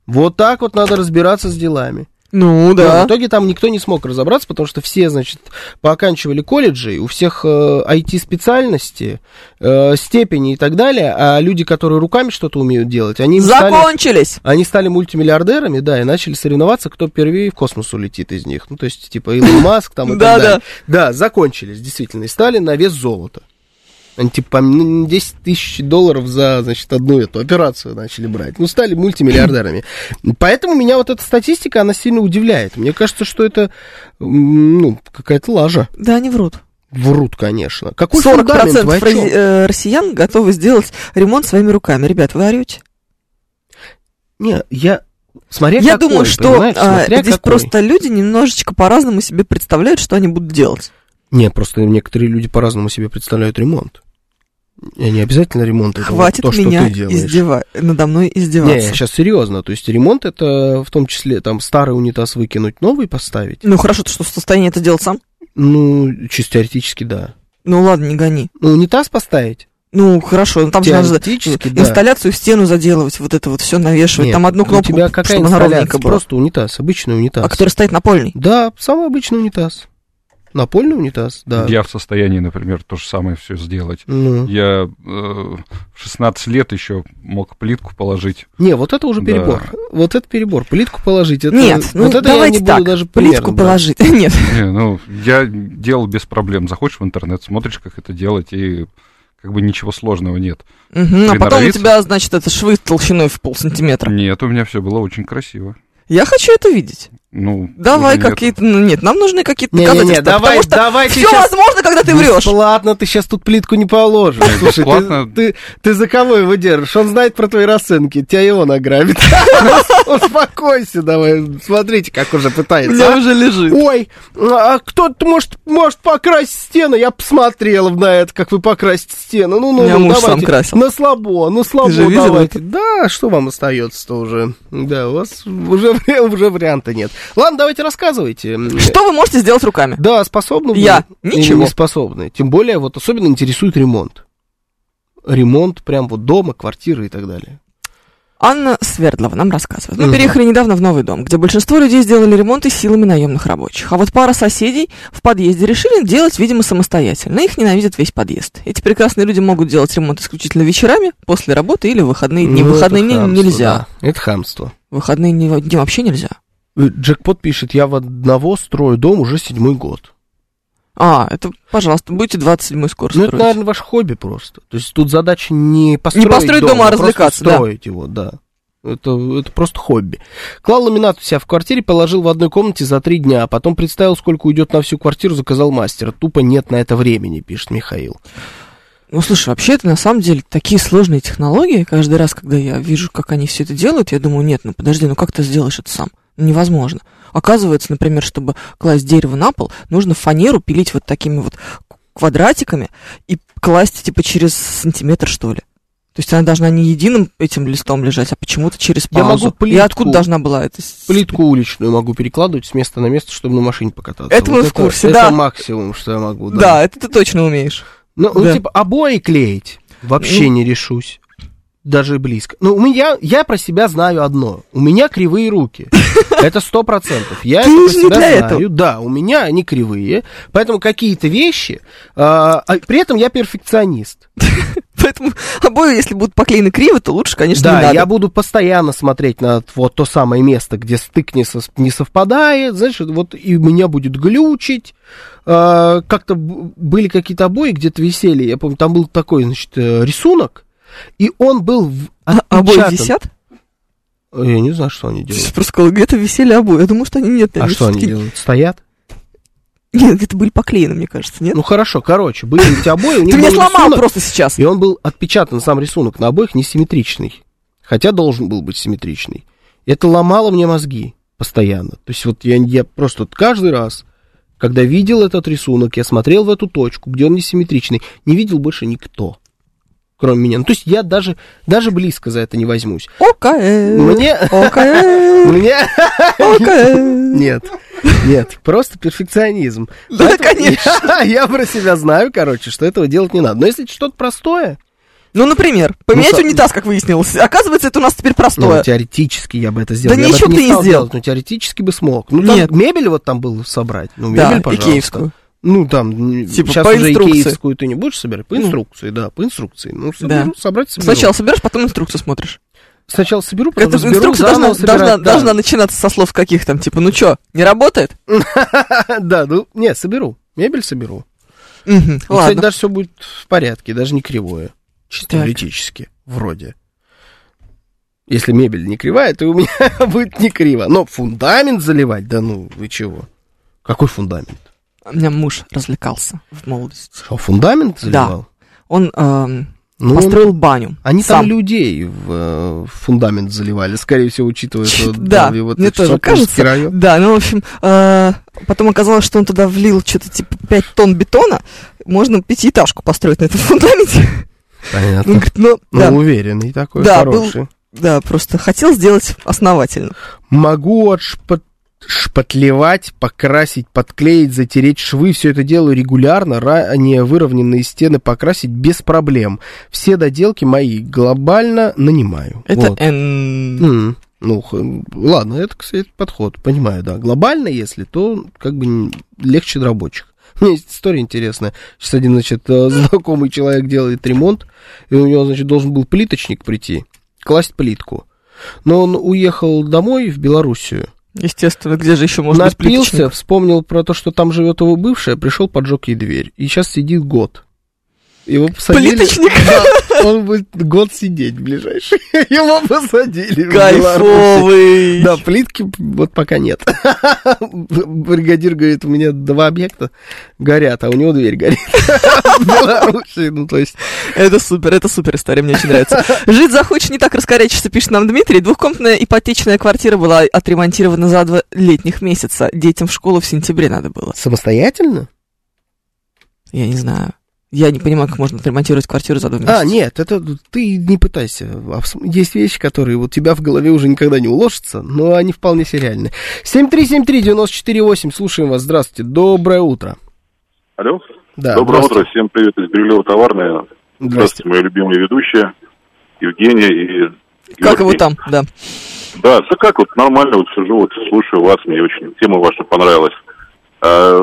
Вот так вот надо разбираться с делами. ну Но да. в итоге там никто не смог разобраться, потому что все, значит, пооканчивали колледжи, у всех э, IT-специальности, э, степени и так далее, а люди, которые руками что-то умеют делать, они стали, Закончились. они стали мультимиллиардерами, да, и начали соревноваться, кто первее в космос улетит из них. Ну, то есть, типа, Илон Маск там и так да. далее. Да, закончились, действительно, и стали на вес золота. Они, типа, ну, 10 тысяч долларов за, значит, одну эту операцию начали брать. Ну, стали мультимиллиардерами. Поэтому меня вот эта статистика, она сильно удивляет. Мне кажется, что это, ну, какая-то лажа. Да, они врут. Врут, конечно. Какой 40% фундамент, вы о чём? рози- э, россиян готовы сделать ремонт своими руками. Ребят, вы орете? Не, я... Смотря Я какой, думаю, что а, здесь какой. просто люди немножечко по-разному себе представляют, что они будут делать. Не, просто некоторые люди по-разному себе представляют ремонт. И не обязательно ремонт это вот Хватит то, что меня ты делаешь. издева... надо мной Не, издеваться. сейчас серьезно. То есть ремонт это в том числе там старый унитаз выкинуть, новый поставить. Ну хорошо, ты что, в состоянии это делать сам? Ну, чисто теоретически, да. Ну ладно, не гони. Ну, унитаз поставить? Ну хорошо, ну там же надо да. инсталляцию в стену заделывать, вот это вот все навешивать. Нет, там одну кнопку, У тебя какая чтобы она ровненько была. Просто унитаз, обычный унитаз. А который стоит напольный. Да, самый обычный унитаз. Напольный унитаз, да. Я в состоянии, например, то же самое все сделать. Ну. Я э, в 16 лет еще мог плитку положить. Не, вот это уже Да. перебор. Вот это перебор. Плитку положить. Это, Нет, ну вот это давайте я не так, буду даже плитку примерно брать. положить. Нет, Не, ну, я делал без проблем. Заходишь в интернет, смотришь, как это делать, и как бы ничего сложного нет. Мгм, а потом у тебя, значит, это швы толщиной в полсантиметра. Нет, у меня все было очень красиво. Я хочу это видеть. Ну, Давай какие-то... Ну, нет, нам нужны какие-то доказательства. давай- потому что давай все щас- возможно, когда ты врешь. Бесплатно ты сейчас тут плитку не положишь. Слушай, ты, бесплатно. ты, ты за кого его держишь? Он знает про твои расценки, тебя и он ограбит. Успокойся давай. Смотрите, как уже У пытается. меня а. уже лежит. Ой, а кто-то может, может покрасить стену. Я посмотрела на это, как вы покрасите стену. Ну, ну, ну, давайте. красил. На слабо, на слабо давайте. Да, что вам остается-то уже? Да, у вас уже, уже варианта нет. Ладно, давайте рассказывайте. Что вы можете сделать руками? Да, способны Я? Ничего. не способны. Тем более, вот особенно интересует ремонт. Ремонт прям вот дома, квартиры и так далее. Анна Свердлова нам рассказывает. Мы Мгм. переехали недавно в новый дом, где большинство людей сделали ремонты силами наемных рабочих. А вот пара соседей в подъезде решили делать, видимо, самостоятельно. Их ненавидит весь подъезд. Эти прекрасные люди могут делать ремонт исключительно вечерами, после работы или в выходные дни. Ну, выходные дни нельзя. да. Это хамство. Выходные дни, дни вообще нельзя. Э, Джекпот пишет, я в одного строю дом уже седьмой год. А, это, пожалуйста, будете 27-й скоро Ну, это, строить. наверное, ваше хобби просто. То есть тут задача не построить, построить дом, а просто развлекаться, да. строить его, да. Это, это просто хобби. Клал ламинат у себя в квартире, положил в одной комнате за три дня, а потом представил, сколько уйдет на всю квартиру, заказал мастера. Тупо нет на это времени, пишет Михаил. Ну, слушай, вообще это на самом деле такие сложные технологии. Каждый раз, когда я вижу, как они все это делают, я думаю, нет, ну подожди, ну как ты сделаешь это сам? Ну, невозможно. Оказывается, например, чтобы класть дерево на пол, нужно фанеру пилить вот такими вот квадратиками и класть типа через сантиметр, что ли. То есть она должна не единым этим листом лежать, а почему-то через Я паузу. могу И плитку- откуда должна была это? Плитку уличную могу перекладывать с места на место, чтобы на машине покататься. Это мы в курсе, да. Это максимум, что я могу, да. Да, это ты точно умеешь. Ну, ну, Да. типа, обои клеить вообще Ну. не решусь. Даже близко. Ну, у меня, я про себя знаю одно. У меня кривые руки. Это сто процентов. Я Ты это про себя знаю. этого. Да, у меня они кривые. Поэтому какие-то вещи... а, а при этом я перфекционист. Поэтому обои, если будут поклеены криво, то лучше, конечно, да, я буду постоянно смотреть на вот то самое место, где стык не, сос- не совпадает, знаешь, вот и меня будет глючить. А, как-то были какие-то обои, где-то висели, я помню, там был такой, значит, э, рисунок, и он был в- А обои отпечатан. висят? Я не знаю, что они делают. Просто сказала, где-то висели обои. Я думаю, что они нет. А что они делают? Стоят? Нет, где-то были поклеены, мне кажется, нет? Ну хорошо, короче, были эти обои, Ты меня сломал рисунок, просто сейчас. И он был отпечатан, сам рисунок на обоих несимметричный. Хотя должен был быть симметричный. Это ломало мне мозги постоянно. То есть вот я, я просто каждый раз, когда видел этот рисунок, я смотрел в эту точку, где он несимметричный, не видел больше никто, кроме меня. Ну, то есть я даже, даже близко за это не возьмусь. Окей. Мне... Окей. Мне... Окей. Нет, нет, просто перфекционизм. Да, Поэтому конечно. Я, я про себя знаю, короче, что этого делать не надо. Но если что-то простое, Ну, например, поменять Ну, унитаз, как выяснилось. Оказывается, это у нас теперь Ну, простое. теоретически я бы это сделал. Да я бы ничего это ты не сделал. делать, но теоретически бы смог. Ну, там Нет. мебель вот там было собрать. Ну, Да, мебель, пожалуйста. икеевскую. Ну, там, Типа сейчас по уже инструкции. икеевскую ты не будешь собирать? По Ну. инструкции, да, по инструкции. Ну, соберу, собрать соберу. Сначала соберешь, потом инструкцию смотришь. Сначала соберу, потом Эта разберу, инструкция должна, собирать, должна, да. должна начинаться со слов каких там, типа, ну чё, не работает? Да, ну, не, соберу. Мебель соберу. Кстати, даже все будет в порядке, даже не кривое. Чисто теоретически, вроде. Если мебель не кривая, то у меня будет не криво. Но фундамент заливать, да ну, вы чего? Какой фундамент? У меня муж развлекался в молодости. Что, фундамент Да. заливал? Он эм, Ну, построил баню. Они сам. там людей в э, фундамент заливали, скорее всего, учитывая, что Да, вот мне тоже кажется. район. Да, ну, в общем, э, потом оказалось, что он туда влил что-то типа 5 тонн бетона. Можно пятиэтажку построить на этом фундаменте. Он Понятно. говорит, ну, Ну, да, уверенный такой, Да, был- хороший. да, просто хотел сделать основательно. Могу отшпат шпатлевать, покрасить, подклеить, затереть швы. Все это делаю регулярно. Ранее выровненные стены покрасить без проблем. Все доделки мои глобально нанимаю. Это Вот. Н. М, Ну, ладно, это, кстати, подход. Понимаю, да. Глобально, если, то как бы легче рабочих. У меня есть история интересная. Сейчас один, значит, э, знакомый человек делает ремонт, и у него, значит, должен был плиточник прийти, класть плитку. Но он уехал домой в Белоруссию, Естественно, где же еще может быть напился, плиточник? вспомнил про то, что там живет его бывшая, пришел, поджег ей дверь. И сейчас сидит год. Его посадили... Плиточник? Да, Он будет год сидеть ближайший. Его посадили. Кайфовый. Да, плитки вот пока нет. Бригадир говорит, у меня два объекта горят, а у него дверь горит. Беларуси, ну то есть... Это супер, это супер история, мне очень нравится. Жить захочешь, не так раскорячишься, пишет нам Дмитрий. Двухкомнатная ипотечная квартира была отремонтирована за два летних месяца. Детям в школу в сентябре надо было. Самостоятельно? Я не знаю. Я не понимаю, как можно отремонтировать квартиру за два месяца. А, нет, это ты не пытайся. Есть вещи, которые у тебя в голове уже никогда не уложатся, но они вполне сериальны. 7373948, слушаем вас, здравствуйте, доброе утро. Алло. Да, Доброе утро, всем привет из Бирюлева товарная. Здравствуйте, мои любимые ведущие, Евгения и Как его Георгий. там, да. Да, все как вот нормально, вот сижу, вот слушаю вас, мне очень тема ваша понравилась. А,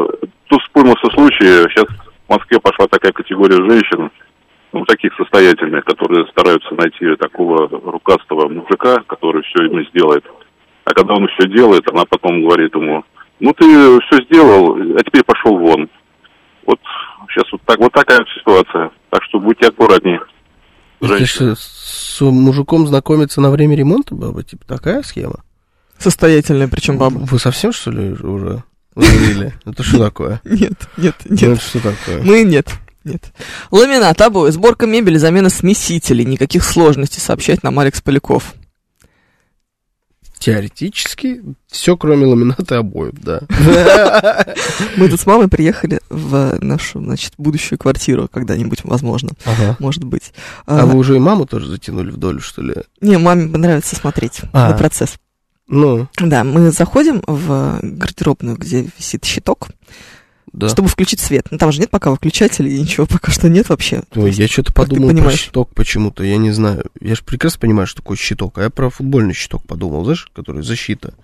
тут вспомнился случай, сейчас в Москве пошла такая категория женщин, ну, таких состоятельных, которые стараются найти такого рукастого мужика, который все ему сделает. А когда он все делает, она потом говорит ему, ну ты все сделал, а теперь пошел вон. Вот сейчас вот, так, вот такая ситуация. Так что будьте аккуратнее. Женщины. с мужиком знакомиться на время ремонта, баба? Типа такая схема? Состоятельная, причем баба. Вы совсем, что ли, уже завели? Это что такое? Нет, нет, Ну, нет. это что такое? Мы нет. Нет. Ламинат, обои, сборка мебели, замена смесителей. Никаких сложностей, сообщает нам Алекс Поляков. Теоретически все, кроме ламината и обоев, да. Мы тут с мамой приехали в нашу, значит, будущую квартиру когда-нибудь, возможно. Ага. Может быть. А А, вы уже и маму тоже затянули в долю, что ли? Не, маме нравится смотреть А. на процесс. Ну, Да, мы заходим в гардеробную, где висит щиток, да. чтобы включить свет. Ну, там же нет пока выключателей, и ничего пока что нет вообще. Ой, я что-то подумал про щиток почему-то, я не знаю. Я же прекрасно понимаю, что такое щиток, а я про футбольный щиток подумал, знаешь, который защита.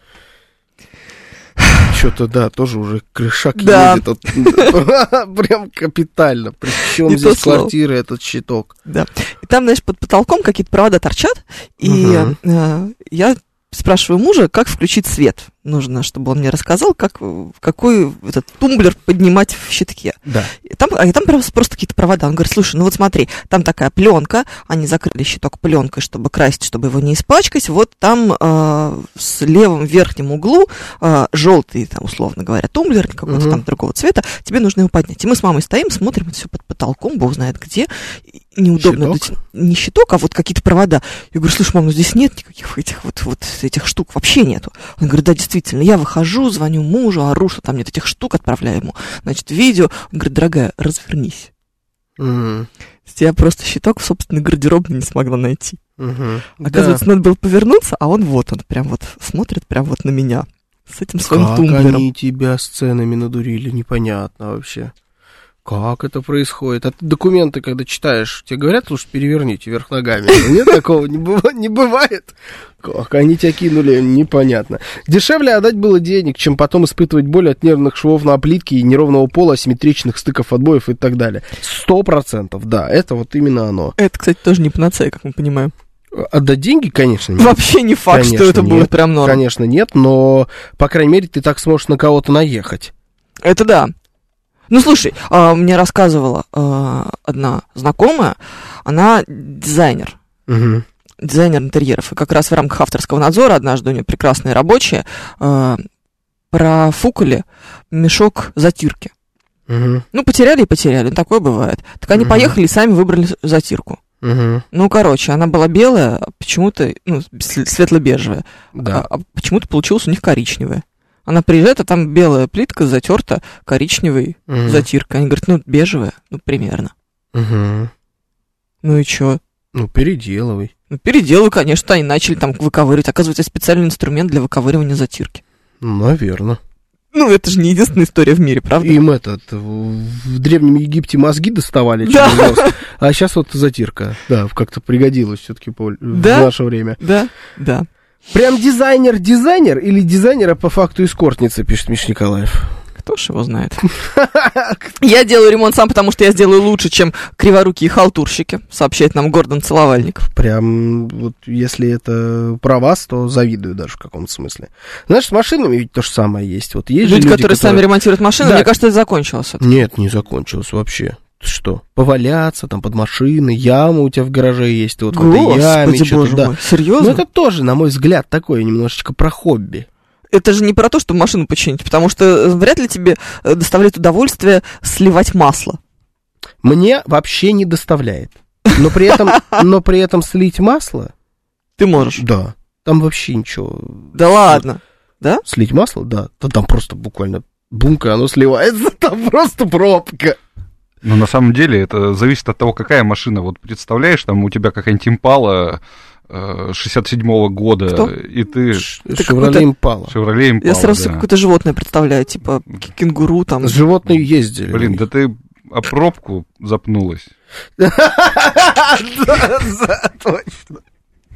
Что-то, да, тоже уже крышак Да. едет. вот, Прям капитально. Причем Не здесь квартира, этот щиток. Да. И там, знаешь, под потолком какие-то провода торчат, и Мгм. э, я спрашиваю мужа, как включить свет. Нужно, чтобы он мне рассказал, как, какой этот тумблер поднимать в щитке. Да. И там, а там просто, просто какие-то провода. Он говорит, слушай, ну вот смотри, там такая пленка, они закрыли щиток пленкой, чтобы красить, чтобы его не испачкать. Вот там э, с левым верхнем углу э, желтый, там, условно говоря, тумблер какого-то Мгм. там другого цвета. Тебе нужно его поднять. И мы с мамой стоим, смотрим, все под потолком, бог знает где. И Неудобно. Щиток? Не щиток, а вот какие-то провода. Я говорю, слушай, мам, ну здесь нет никаких этих вот, вот этих штук, вообще нету. Он говорит, да, действительно, я выхожу, звоню мужу, ору, что там нет этих штук, отправляю ему, значит, видео. Он говорит, дорогая, развернись. Есть Я просто щиток в собственной гардеробной не смогла найти. Мгм. Оказывается, надо было повернуться, а он вот, он прям вот смотрит прям вот на меня. С этим Да. своим Как тумблером. они тебя сценами надурили, непонятно вообще. Как это происходит? А ты документы, когда читаешь, тебе говорят, слушай, переверните вверх ногами. Нет такого, не, быва- не бывает. Как они тебя кинули, непонятно. Дешевле отдать было денег, чем потом испытывать боль от нервных швов на плитке и неровного пола, асимметричных стыков отбоев и так далее. Сто процентов, да, это вот именно оно. Это, кстати, тоже не панацея, как мы понимаем. Отдать деньги, конечно, нет. Вообще не факт, что Конечно, это нет. будет прям норм. Конечно, нет, но, по крайней мере, ты так сможешь на кого-то наехать. Это да. Ну, слушай, а, мне рассказывала а, одна знакомая, она дизайнер, Мгм. дизайнер интерьеров. И как раз в рамках авторского надзора однажды у нее прекрасные рабочие а, профукали мешок затирки. Мгм. Ну, потеряли и потеряли, такое бывает. Так они Мгм. поехали и сами выбрали затирку. Мгм. Ну, короче, она была белая, а почему-то, ну, св- светло-бежевая. Да. А, а почему-то получилось у них коричневая. Она приезжает, а там белая плитка затерта коричневой Мгм. затиркой. Они говорят, ну, бежевая, ну, примерно. Мгм. Ну и чё? Ну, переделывай. Ну, переделаю, конечно, они начали там выковыривать. Оказывается, специальный инструмент для выковыривания затирки. Наверное. Ну, это же не единственная история в мире, правда? Им этот, в Древнем Египте мозги доставали Да. через нос, а сейчас вот затирка. Да, как-то пригодилась все-таки в наше время. Да, да. Прям дизайнер-дизайнер или дизайнера по факту эскортницы, пишет Миш Николаев. Кто ж его знает. Я делаю ремонт сам, потому что я сделаю лучше, чем криворукие халтурщики, сообщает нам Гордон Целовальник. Прям вот если это про вас, то завидую даже в каком-то смысле. Знаешь, с машинами ведь то же самое есть. Вот есть же Люди, которые сами ремонтируют машины, Да. мне кажется, это закончилось. это. Нет, не закончилось вообще. Что? Поваляться там под машиной, яма у тебя в гараже есть, ты вот в этой яме Господи, что-то, да. мой, серьезно? Ну, это тоже, на мой взгляд, такое немножечко про хобби. Это же не про то, чтобы машину починить, потому что э, вряд ли тебе э, доставляет удовольствие сливать масло. Мне вообще не доставляет. Но при этом, но при этом слить масло, Ты можешь. да, там вообще ничего. Да ладно. Да? Слить масло, да, то там просто буквально бумка, оно сливается, там просто пробка. Но на самом деле это зависит от того, какая машина. Вот представляешь, там у тебя какая-нибудь импала э, 67-го года, Кто? и ты Шевроле импала. Шевроле импала, Я сразу да. какое-то животное представляю, типа кенгуру там. Животные ездили. Блин, да ты о пробку запнулась. Да, точно.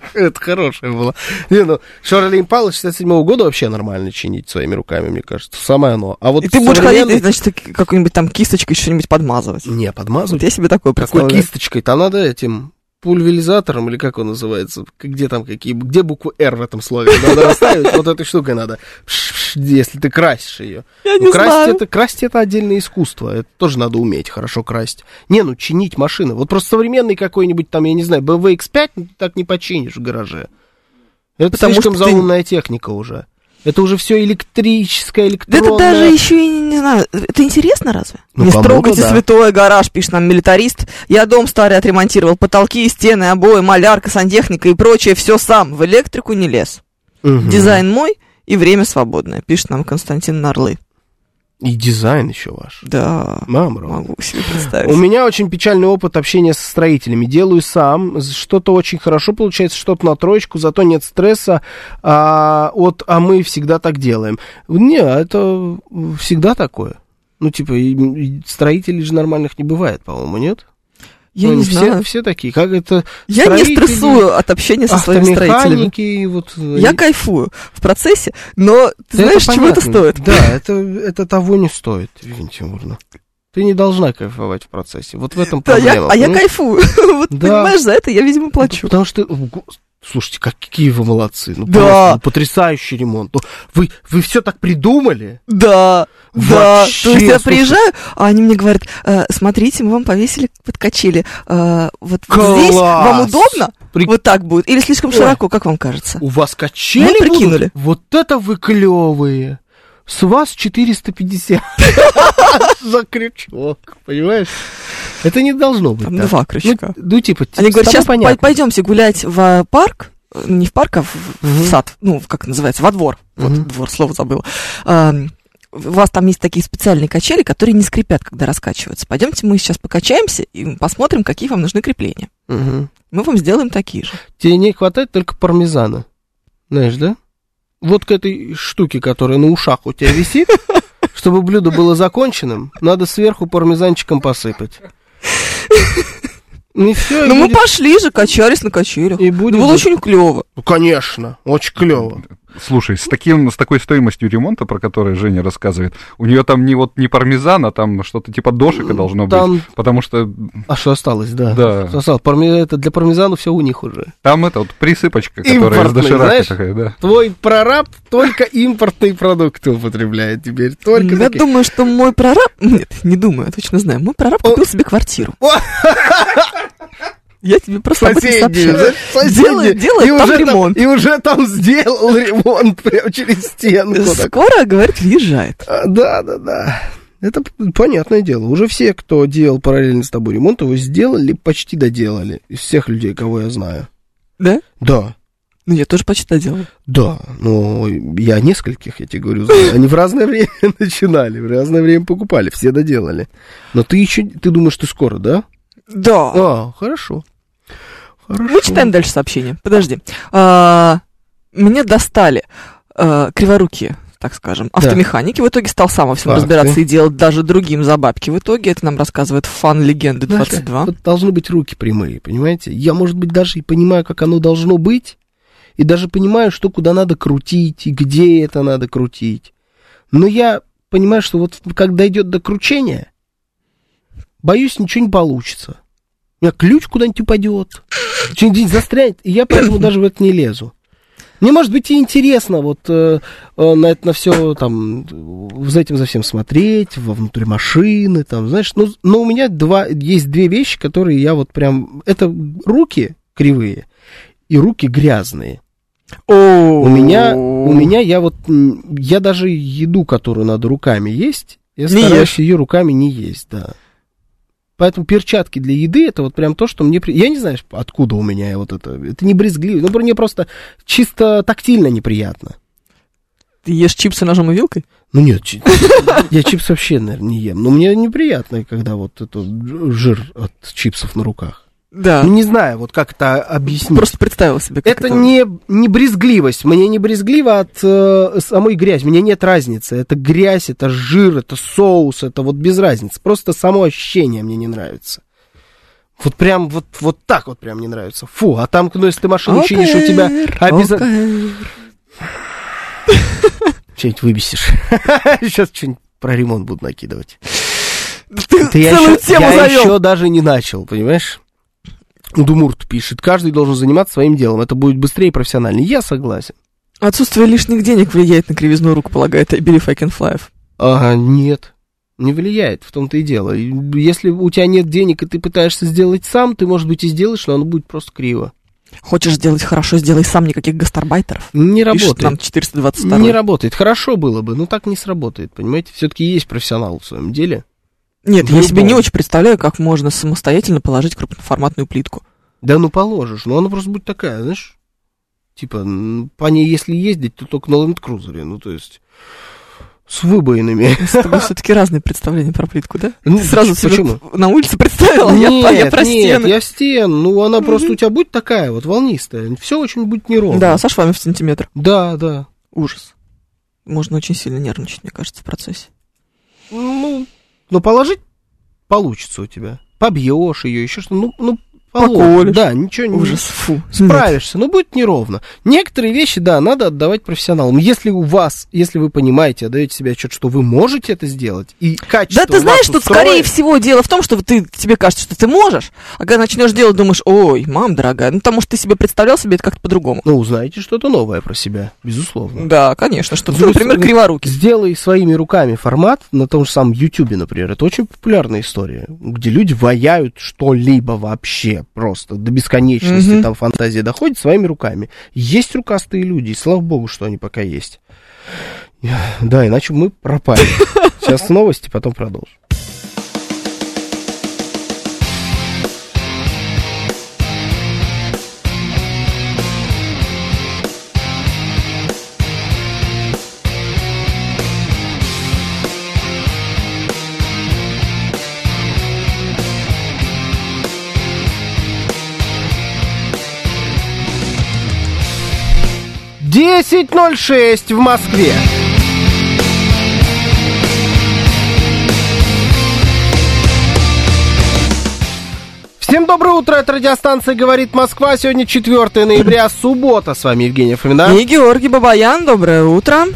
Это хорошая была. Не, ну, Шевроле Импала 67 года вообще нормально чинить своими руками, мне кажется. Самое оно. А вот И ты будешь современный- ходить, значит, ты какой-нибудь там кисточкой что-нибудь подмазывать. Не, Вот подмазывать. я себе такое Какой представляю. кисточкой? Там надо этим пульверизатором, или как он называется? Где там какие? Где букву «Р» в этом слове? Надо расставить, вот этой штукой надо. Пш-пш, Если ты красишь ее. Я Ну, не красть знаю. это, красть это отдельное искусство. Это тоже надо уметь хорошо красть. Не, ну чинить машины. Вот просто современный какой-нибудь там, я не знаю, BMW X5 ну, ты так не починишь в гараже. Это Потому слишком что ты- заумная техника уже. Это уже все электрическое, Да электронное. это даже еще и не, знаю. Это интересно разве? Ну, не строгайте да. святой гараж, пишет нам милитарист. Я дом старый отремонтировал, потолки, стены, обои, малярка, сантехника и прочее, все сам. В электрику не лез. Мгм. Дизайн мой и время свободное, пишет нам Константин Нарлы. И дизайн еще ваш. Да, Мама могу себе представить. У меня очень печальный опыт общения со строителями. Делаю сам, что-то очень хорошо получается, что-то на троечку, зато нет стресса. А, от, а мы всегда так делаем. Не, это всегда такое. Ну, типа, строителей же нормальных не бывает, по-моему, нет? Я Ну, не все, знаю. все такие, как это... Я не стрессую от общения со своими строителями. вот... Я кайфую в процессе, но ты Да знаешь, это чего это стоит? Да, это, это того не стоит, Евгения Тимуровна. Ты не должна кайфовать в процессе. Вот в этом Да, я- проблема. а я кайфую. Вот Да. понимаешь, за это я, видимо, Ну, плачу. Потому что, слушайте, какие вы молодцы. Ну, Да. просто, ну, потрясающий ремонт. Ну, вы, вы все так придумали? Да, да. Вообще, То есть я слушай. приезжаю, а они мне говорят, «Э, смотрите, мы вам повесили под качели. Э, вот Класс! здесь вам удобно? При- Вот так будет. Или слишком Ой. широко, как вам кажется? У вас качели Мы будут? прикинули. Вот это вы клевые. С вас 450 за крючок, понимаешь? Это не должно быть Там так. два крючка. Ну, ну, типа, Они с говорят, сейчас понятно. пойдемте гулять в э, парк, э, не в парк, а в, в Мгм. сад, ну, как называется, во двор. Вот, Мгм. двор, слово забыла. А, у вас там есть такие специальные качели, которые не скрипят, когда раскачиваются. Пойдемте мы сейчас покачаемся и посмотрим, какие вам нужны крепления. Мгм. Мы вам сделаем такие же. Тебе не хватает только пармезана. Знаешь, да? Вот к этой штуке, которая на ушах у тебя висит, чтобы блюдо было законченным, надо сверху пармезанчиком посыпать. И все, Ну, мы пошли же, качались на качелях. и будет. Ну, было очень клево. Ну, конечно, очень клево. Слушай, с, таким, с такой стоимостью ремонта, про который Женя рассказывает, у нее там не вот не пармезан, а там что-то типа дошика должно быть. Там, Потому что а что осталось, да? Да. Что осталось? Парме- это для пармезана все у них уже. там это вот присыпочка, которая из доширака знаешь? такая, да. Твой прораб только импортные продукты употребляет теперь. Только Я такие. думаю, что мой прораб... Нет, не думаю, я точно знаю. Мой прораб О. купил себе квартиру. Я тебе просто да? Соседнюю. Делает- делает и там уже ремонт. и уже там сделал ремонт прямо через стенку. так. Скоро, говорит, въезжает. А, Да, да, да. Это понятное дело. Уже все, кто делал параллельно с тобой ремонт, его сделали, почти доделали. Из всех людей, кого я знаю. Да? Да, Ну, я тоже почти доделала. да. Но я нескольких, я тебе говорю, знаю. Они в разное время начинали, в разное время покупали, все доделали. Но ты еще, ты думаешь, ты скоро, да? Да. А, хорошо. Хорошо. Мы читаем дальше сообщение. Подожди. А, Меня достали а, криворукие, так скажем, автомеханики. В итоге стал сам во всем Факты. разбираться и делать даже другим за бабки. В итоге это нам рассказывает фан легенды Знаешь, 22. вот должны быть руки прямые, понимаете? Я, может быть, даже и понимаю, как оно должно быть, и даже понимаю, что куда надо крутить, и где это надо крутить. Но я понимаю, что вот когда дойдет до кручения, боюсь, ничего не получится. У меня ключ куда-нибудь упадет, что-нибудь застрянет, и я поэтому даже в это не лезу. Мне, может быть, и интересно вот э, э, на это на все там э, за этим за всем смотреть, во внутри машины, там, знаешь, ну, но у меня два, есть две вещи, которые я вот прям, это руки кривые и руки грязные. У меня, у меня я вот, я даже еду, которую надо руками есть, я стараюсь ее руками не есть, да. Поэтому перчатки для еды это вот прям то, что мне... Я не знаю, откуда у меня вот это. Это не брезгливо. Ну, мне просто чисто тактильно неприятно. Ты ешь чипсы ножом и вилкой? Ну нет, я чипсы вообще, наверное, не ем. Но мне неприятно, когда вот это жир от чипсов на руках. Да. Ну, не знаю, вот как это объяснить. Просто представила себе, как это, не, не брезгливость. Мне не брезгливо от э, самой грязи. Мне нет разницы. Это грязь, это жир, это соус, это вот без разницы. Просто само ощущение мне не нравится. Вот прям вот, вот так вот прям не нравится. Фу, а там, ну, если ты машину чинишь, у тебя обязательно... Что-нибудь выбесишь. Сейчас что-нибудь про ремонт буду накидывать. Ты Это я целую еще, тему я завел. еще даже не начал, понимаешь? Думурт пишет, каждый должен заниматься своим делом, это будет быстрее и профессиональнее. Я согласен. Отсутствие лишних денег влияет на кривизну рук, полагает can fly. Ага, нет, не влияет, в том-то и дело. Если у тебя нет денег, и ты пытаешься сделать сам, ты, может быть, и сделаешь, но оно будет просто криво. Хочешь сделать хорошо, сделай сам, никаких гастарбайтеров. Не Пишет работает. нам 422. Не работает. Хорошо было бы, но так не сработает, понимаете? Все-таки есть профессионал в своем деле. Нет, В я себе не любом. очень представляю, как можно самостоятельно положить крупноформатную плитку. Да ну положишь, но она просто будет такая, знаешь, типа, по ней если ездить, то только на ленд-крузере, ну то есть с выбоинами. С тобой все-таки разные представления про плитку, да? Ну, Ты сразу поч- почему? на улице представила, я, нет, я про нет, стены. я стен, ну она просто у тебя будет такая вот волнистая, все очень будет неровно. Да, со швами в сантиметр. да, да. Ужас. Можно очень сильно нервничать, мне кажется, в процессе. Ну, но положить получится у тебя. Побьешь ее, еще что, ну, ну. Поколешь. Да, ничего не Ужас, фу. Справишься, но будет неровно. Некоторые вещи, да, надо отдавать профессионалам. Если у вас, если вы понимаете, отдаете себе отчет, что вы можете это сделать, и качество Да ты знаешь, тут устроит- скорее всего дело в том, что ты, тебе кажется, что ты можешь, а когда начнешь делать, думаешь, ой, мам дорогая, ну потому что ты себе представлял себе это как-то по-другому. Ну, узнаете что-то новое про себя, безусловно. Да, конечно, что Плюс, например, криворукий. Сделай своими руками формат на том же самом Ютубе, например. Это очень популярная история, где люди ваяют что-либо вообще просто до бесконечности, Мгм. там фантазия доходит своими руками. Есть рукастые люди, и слава богу, что они пока есть. Да, иначе мы пропали. Сейчас новости, потом продолжим. Десять ноль шесть в Москве. Всем доброе утро, это радиостанция «Говорит Москва». Сегодня 4 ноября, суббота. С вами Евгений Фомина. И Георгий Бабаян, доброе утро.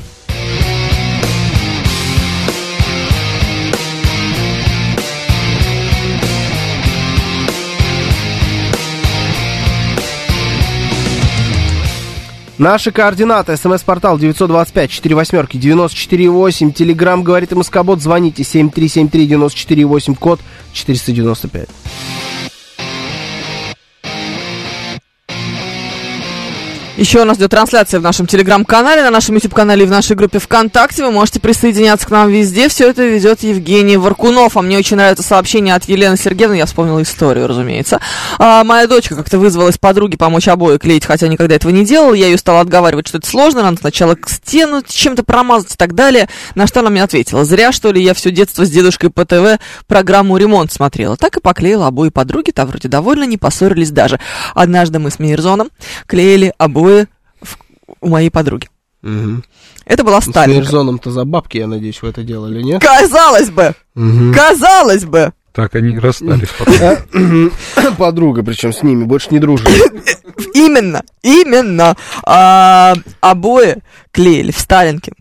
Наши координаты. СМС-портал 925 4 восьмерки 948. Телеграмм говорит и Москобот. Звоните 7373 948 код 495. Еще у нас идет трансляция в нашем телеграм-канале, на нашем YouTube-канале и в нашей группе ВКонтакте. Вы можете присоединяться к нам везде. Все это ведет Евгений Варкунов. А мне очень нравится сообщение от Елены Сергеевны. Я вспомнила историю, разумеется. А, моя дочка как-то вызвалась подруге помочь обои клеить, хотя никогда этого не делала. Я ее стала отговаривать, что это сложно. Надо сначала к стену чем-то промазать и так далее. На что она мне ответила. Зря, что ли, я все детство с дедушкой по ТВ программу «Ремонт» смотрела. Так и поклеила обои подруги. Та вроде довольно, не поссорились даже. Однажды мы с Мейерзоном клеили обои в- у моей подруги. Это была С Сталинка. Мирзоном-то за бабки, я надеюсь, вы это делали, нет? Казалось бы, казалось бы. Так они расстались потом. Подруга, причем с ними, больше не дружит. Именно, именно. А, обои клеили в Сталинке.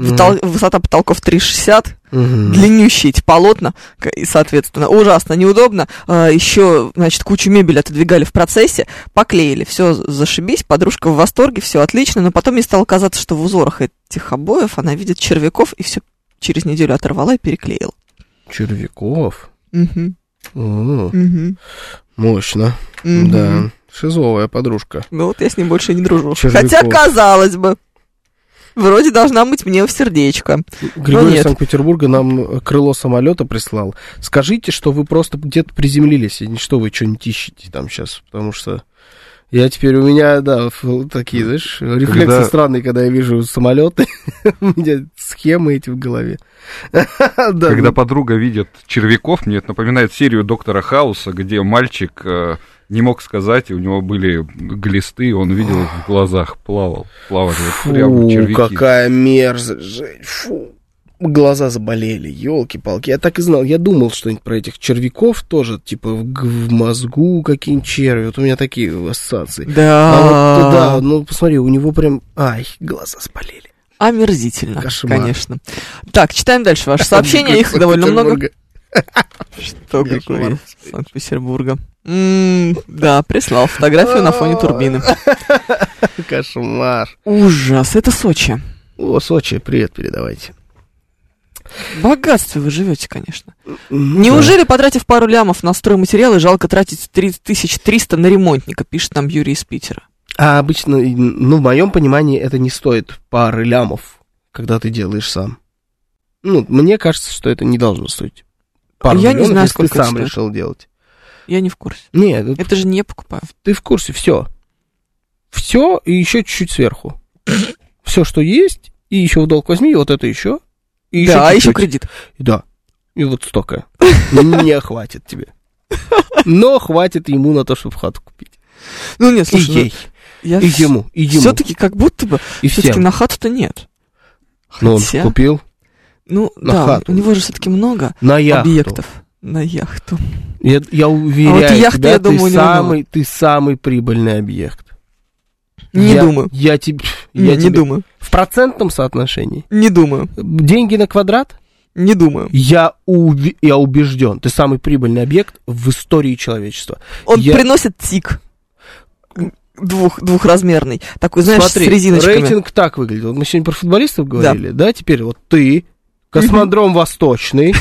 Втол- Высота потолков 3,60, Мгм. длиннющие эти полотна, и, соответственно, ужасно неудобно. Еще, значит, кучу мебели отодвигали в процессе, поклеили, все зашибись, подружка в восторге, все отлично, но потом ей стало казаться, что в узорах этих обоев она видит червяков, и все через неделю оторвала и переклеила. Червяков. О, мгм, мощно. мгм. Да. Шизовая подружка. Ну вот я с ним больше не дружу. Червяков. Хотя, казалось бы, вроде должна быть мне в сердечко. Григорий нет. Санкт-Петербурга нам крыло самолета прислал. Скажите, что вы просто где-то приземлились, и не что вы что-нибудь ищете там сейчас, потому что я теперь, у меня, да, такие, знаешь, рефлексы Когда- странные, когда я вижу самолеты, у меня схемы эти в голове. Да, Когда ну, подруга видит червяков, мне это напоминает серию доктора Хауса, где мальчик э, не мог сказать, у него были глисты, он видел их в глазах, плавал, плавали. Вот прям Фу, червяки. какая мерзость, Жень, фу. Глаза заболели, елки-палки. Я так и знал, я думал что-нибудь про этих червяков тоже, типа в, в мозгу какие-нибудь черви. Вот у меня такие ассоциации. Да. А вот, да, ну посмотри, у него прям, ай, глаза заболели. Омерзительно, Кошмар. конечно. Так, читаем дальше ваши сообщения, их довольно много. Что, Кошмар. Григорий? Санкт-Петербурга. Да, прислал фотографию на фоне турбины. Кошмар. Ужас, это Сочи. О, Сочи, привет передавайте. Богатстве вы живете, конечно. Неужели, потратив пару лямов на стройматериалы, жалко тратить 3300 на ремонтника, пишет нам Юрий из Питера. А обычно, ну, в моем понимании, это не стоит пары лямов, когда ты делаешь сам. Ну, мне кажется, что это не должно стоить. Пару Я не миллионов, знаю, если сколько ты сам стоит. решил делать. Я не в курсе. Нет, это Это же не покупаю. ты в курсе, все. Все и еще чуть-чуть сверху. Все, что есть, и еще в долг возьми, и вот это еще. И да, а еще кредит. Да. И вот столько. Не хватит тебе. Но хватит ему на то, чтобы хату купить. Ну нет, И слушай, ей, я и ему, и ему, все-таки как будто бы, и все-таки на хату-то нет. Но он Хотя, купил ну на да, хату. у него же все-таки много на яхту. объектов на яхту. Я, я уверяю А вот яхты, тебя, я ты, думаю, него самый, ты самый прибыльный объект. Не Я- думаю. Я тебе... Не, Я не тебе- думаю. В процентном соотношении. Не думаю. Деньги на квадрат? Не думаю. Я, уви- я убежден, ты самый прибыльный объект в истории человечества. Он Я- приносит тик. Двух, двухразмерный. Такой, знаешь, Смотри, с резиночками. рейтинг так выглядит. Вот мы сегодня про футболистов говорили, да? Теперь вот ты, космодром Восточный,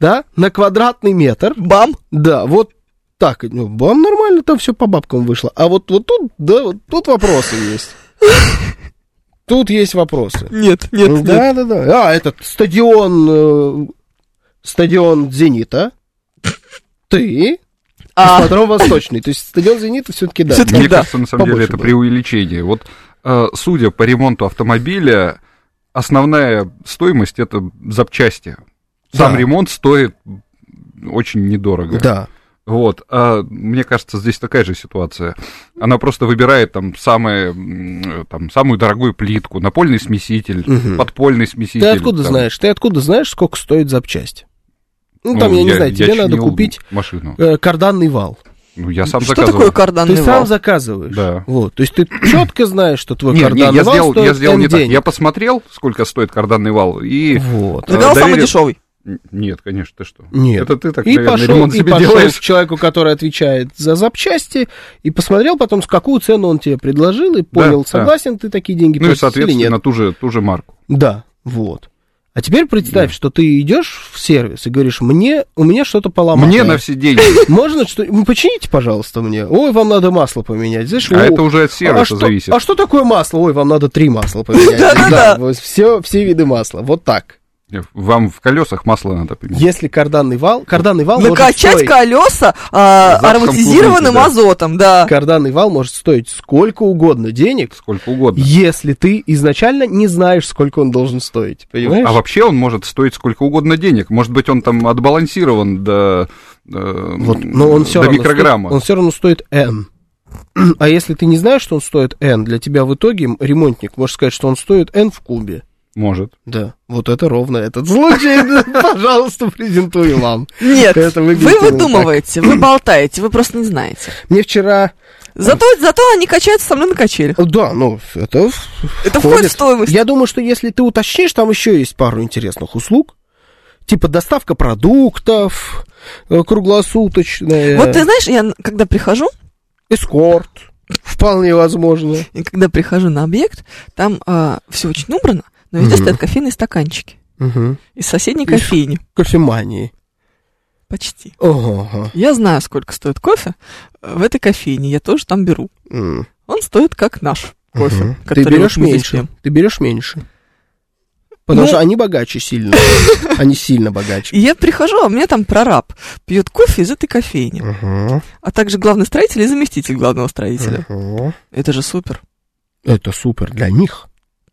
да, на квадратный метр, Бам! да, вот так, ну, вам нормально там все по бабкам вышло. А вот, вот тут, да, вот тут вопросы есть. Тут есть вопросы. Нет, нет, нет. да, да, да. А, этот стадион, э, стадион Зенита. Ты, А, космодром Восточный. То есть стадион Зенита все-таки да. Всё-таки Мне да, кажется, на самом деле, это было. преувеличение. Вот, э, судя по ремонту автомобиля, основная стоимость это запчасти. Сам Да. ремонт стоит очень недорого. Да. Вот, а мне кажется, здесь такая же ситуация. Она просто выбирает там, самое, там самую дорогую плитку, напольный смеситель, Мгм. подпольный смеситель. Ты откуда там. знаешь? Ты откуда знаешь, сколько стоит запчасть? Ну, там, Ну, я, не знаю, тебе надо купить машину. э, карданный вал. Ну, я сам что заказывал. такое карданный ты вал? сам заказываешь. Да. Вот. То есть ты четко знаешь, что твой Не, не, карданный я вал сделал, стоит я сделал не так. денег. Я посмотрел, сколько стоит карданный вал, и... Вот. Заказал самый доверил- дешевый. Нет, конечно, ты что? Нет. Это ты так, и наверное, пошел, ремонт и себе пошел делаешь. к человеку, который отвечает за запчасти, и посмотрел потом, с какую цену он тебе предложил, и понял, да. согласен ты такие деньги Ну и, платить или соответственно, нет. ту же, ту же марку. Да, вот. А теперь представь, Да. что ты идешь в сервис и говоришь, мне, у меня что-то поломалось. Мне на все деньги. Можно что ну, почините, пожалуйста, мне. Ой, вам надо масло поменять. Знаешь, А о, это уже от а сервиса что, зависит. А что такое масло? Ой, вам надо три масла поменять. Да-да-да. все, все виды масла. Вот так. Вам в колесах масло надо поменять. Если карданный вал, карданный вал может Накачать стоить, колеса а, ароматизированным да. азотом, да. карданный вал может стоить сколько угодно денег, Сколько угодно. если ты изначально не знаешь, сколько он должен стоить. Понимаешь? А вообще он может стоить сколько угодно денег. Может быть, он там отбалансирован до, э, Вот, но он все до равно микрограмма. Стоит, он все равно стоит N. А если ты не знаешь, что он стоит N, для тебя в итоге ремонтник может сказать, что он стоит N в кубе. Может. Да, вот это ровно этот случай. Пожалуйста, презентую вам. Нет, Это вы выдумываете, вы болтаете, вы просто не знаете. Мне вчера... Зато, зато они качаются со мной на качелях. Да, ну, это... Это входит в стоимость. Я думаю, что если ты уточнишь, там еще есть пару интересных услуг. Типа доставка продуктов, э, круглосуточная, Вот ты знаешь, я когда прихожу, эскорт. Вполне возможно. и когда прихожу на объект, там все очень убрано, но везде Мгм. стоят кофейные стаканчики. Угу. Из соседней Из- кофейни. Кофемании. Почти. Ого. Я знаю, сколько стоит кофе в этой кофейне. Я тоже там беру. М. Он стоит как наш кофе. Мгм. Ты берешь вот меньше. Ты берешь меньше. Потому Ну- что они богаче сильно. Они сильно богаче. И я прихожу, а у меня там прораб пьет кофе из этой кофейни. А также главный строитель и заместитель главного строителя. Это же супер. Это супер для них.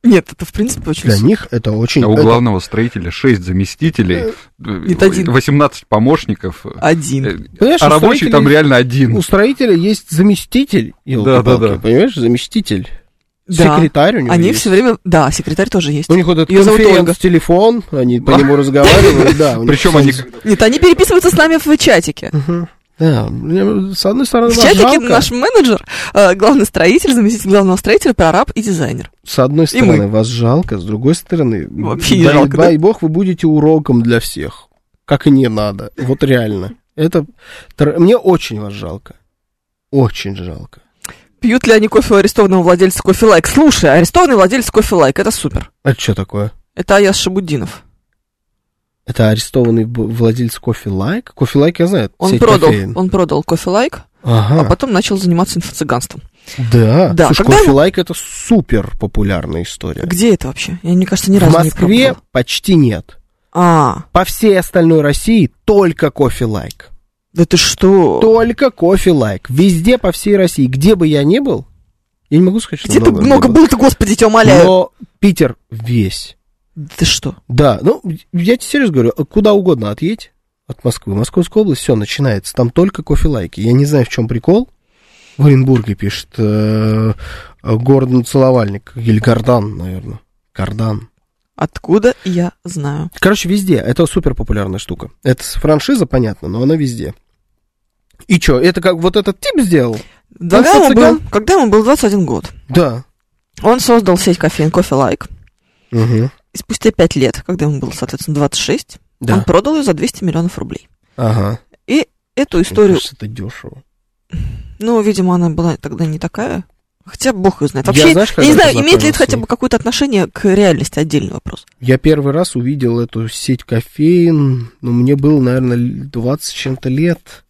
Нет, это в принципе очень Для супер. них это очень... А у это- главного строителя 6 заместителей, Нет, один. 18 помощников. Один. Э, Понимаешь, А рабочий там реально один. У строителя есть заместитель, Да-да-да. елки-палки, понимаешь, заместитель. Да. Секретарь у него Они есть. все время... Да, секретарь тоже есть. У них вот этот Её Ольга. конференц-телефон, они по нему разговаривают, да. Причем они Нет, они переписываются с нами в чатике. Да, с одной стороны, В чатике жалко, наш менеджер, э, главный строитель, заместитель главного строителя, прораб и дизайнер. с одной и мы. стороны, вас жалко, с другой стороны, Вообще дай, жалко, дай бог, вы будете уроком для всех. Как и не надо. Вот реально. Это... Мне очень вас жалко. Очень жалко. Пьют ли они кофе у арестованного владельца кофе лайк? Слушай, арестованный владелец кофе лайк, это супер. Это что такое? Это Аяс Шабуддинов. Это арестованный владелец кофе лайк? Кофе лайк я знаю. Он продал, кофеин. он продал кофе лайк, Ага. а потом начал заниматься инфо-цыганством. Да. Да, Слушай, когда кофе лайк это супер популярная история. Где это вообще? Я, мне кажется, ни В разу не Москве пробовала. почти нет. А, По всей остальной России только кофе лайк. да ты что? Только кофе лайк. Везде по всей России. Где бы я ни был, я не могу сказать, что Где ты много, много где был, ты, господи, тебя умоляю. Но Питер весь. Да Ты что? Да, ну, я тебе серьезно говорю, куда угодно отъедь от Москвы. Московская область, все, начинается. Там только кофе лайки. Я не знаю, в чем прикол. В Оренбурге пишет э, Гордон Целовальник. Или Гордан, наверное. Кардан. Откуда я знаю? Короче, везде. Это супер популярная штука. Это франшиза, понятно, но она везде. И что, это как вот этот тип сделал? Когда ему, был, когда ему был 21 год, Да. он создал сеть кофеин кофе лайк. Угу. И спустя 5 лет, когда ему было, соответственно, 26, Да. он продал ее за 200 миллионов рублей. Ага. И эту Мне историю, кажется, это дешево. ну, видимо, она была тогда не такая. Хотя бог ее знает. Я, Вообще, я, знаешь, когда не знаю, имеет ли это хотя бы какое-то отношение к реальности, отдельный вопрос. Я первый раз увидел эту сеть кофеин, ну, мне было, наверное, 20 с чем-то лет.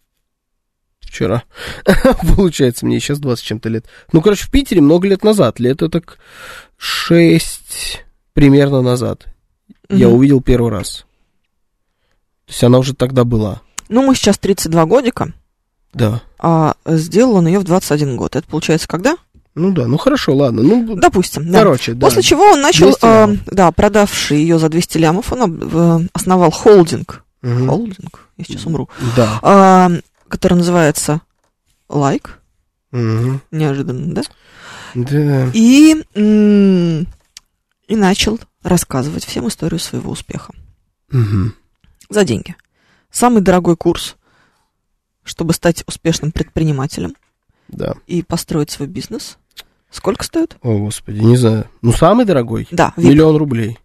Вчера. Получается, мне сейчас 20 с чем-то лет. Ну, короче, в Питере много лет назад, лет так 6 примерно назад. Я Мгм. увидел первый раз. То есть она уже тогда была. Ну, мы сейчас 32 годика, Да. а сделал он ее в 21 год. Это получается когда? Ну да, ну хорошо, ладно. Ну, Допустим, да. короче, да. После чего он начал, 200 э, да, продавший ее за 200 лямов, он э, основал холдинг. Мгм. Холдинг? Я сейчас умру. Да. А, который называется Лайк. Мгм. Неожиданно, да? Да. И, м, и начал рассказывать всем историю своего успеха. Мгм. За деньги. Самый дорогой курс, чтобы стать успешным предпринимателем Да. и построить свой бизнес. Сколько стоит? О, господи, не знаю. Ну, самый дорогой. Да, VIP. Миллион рублей.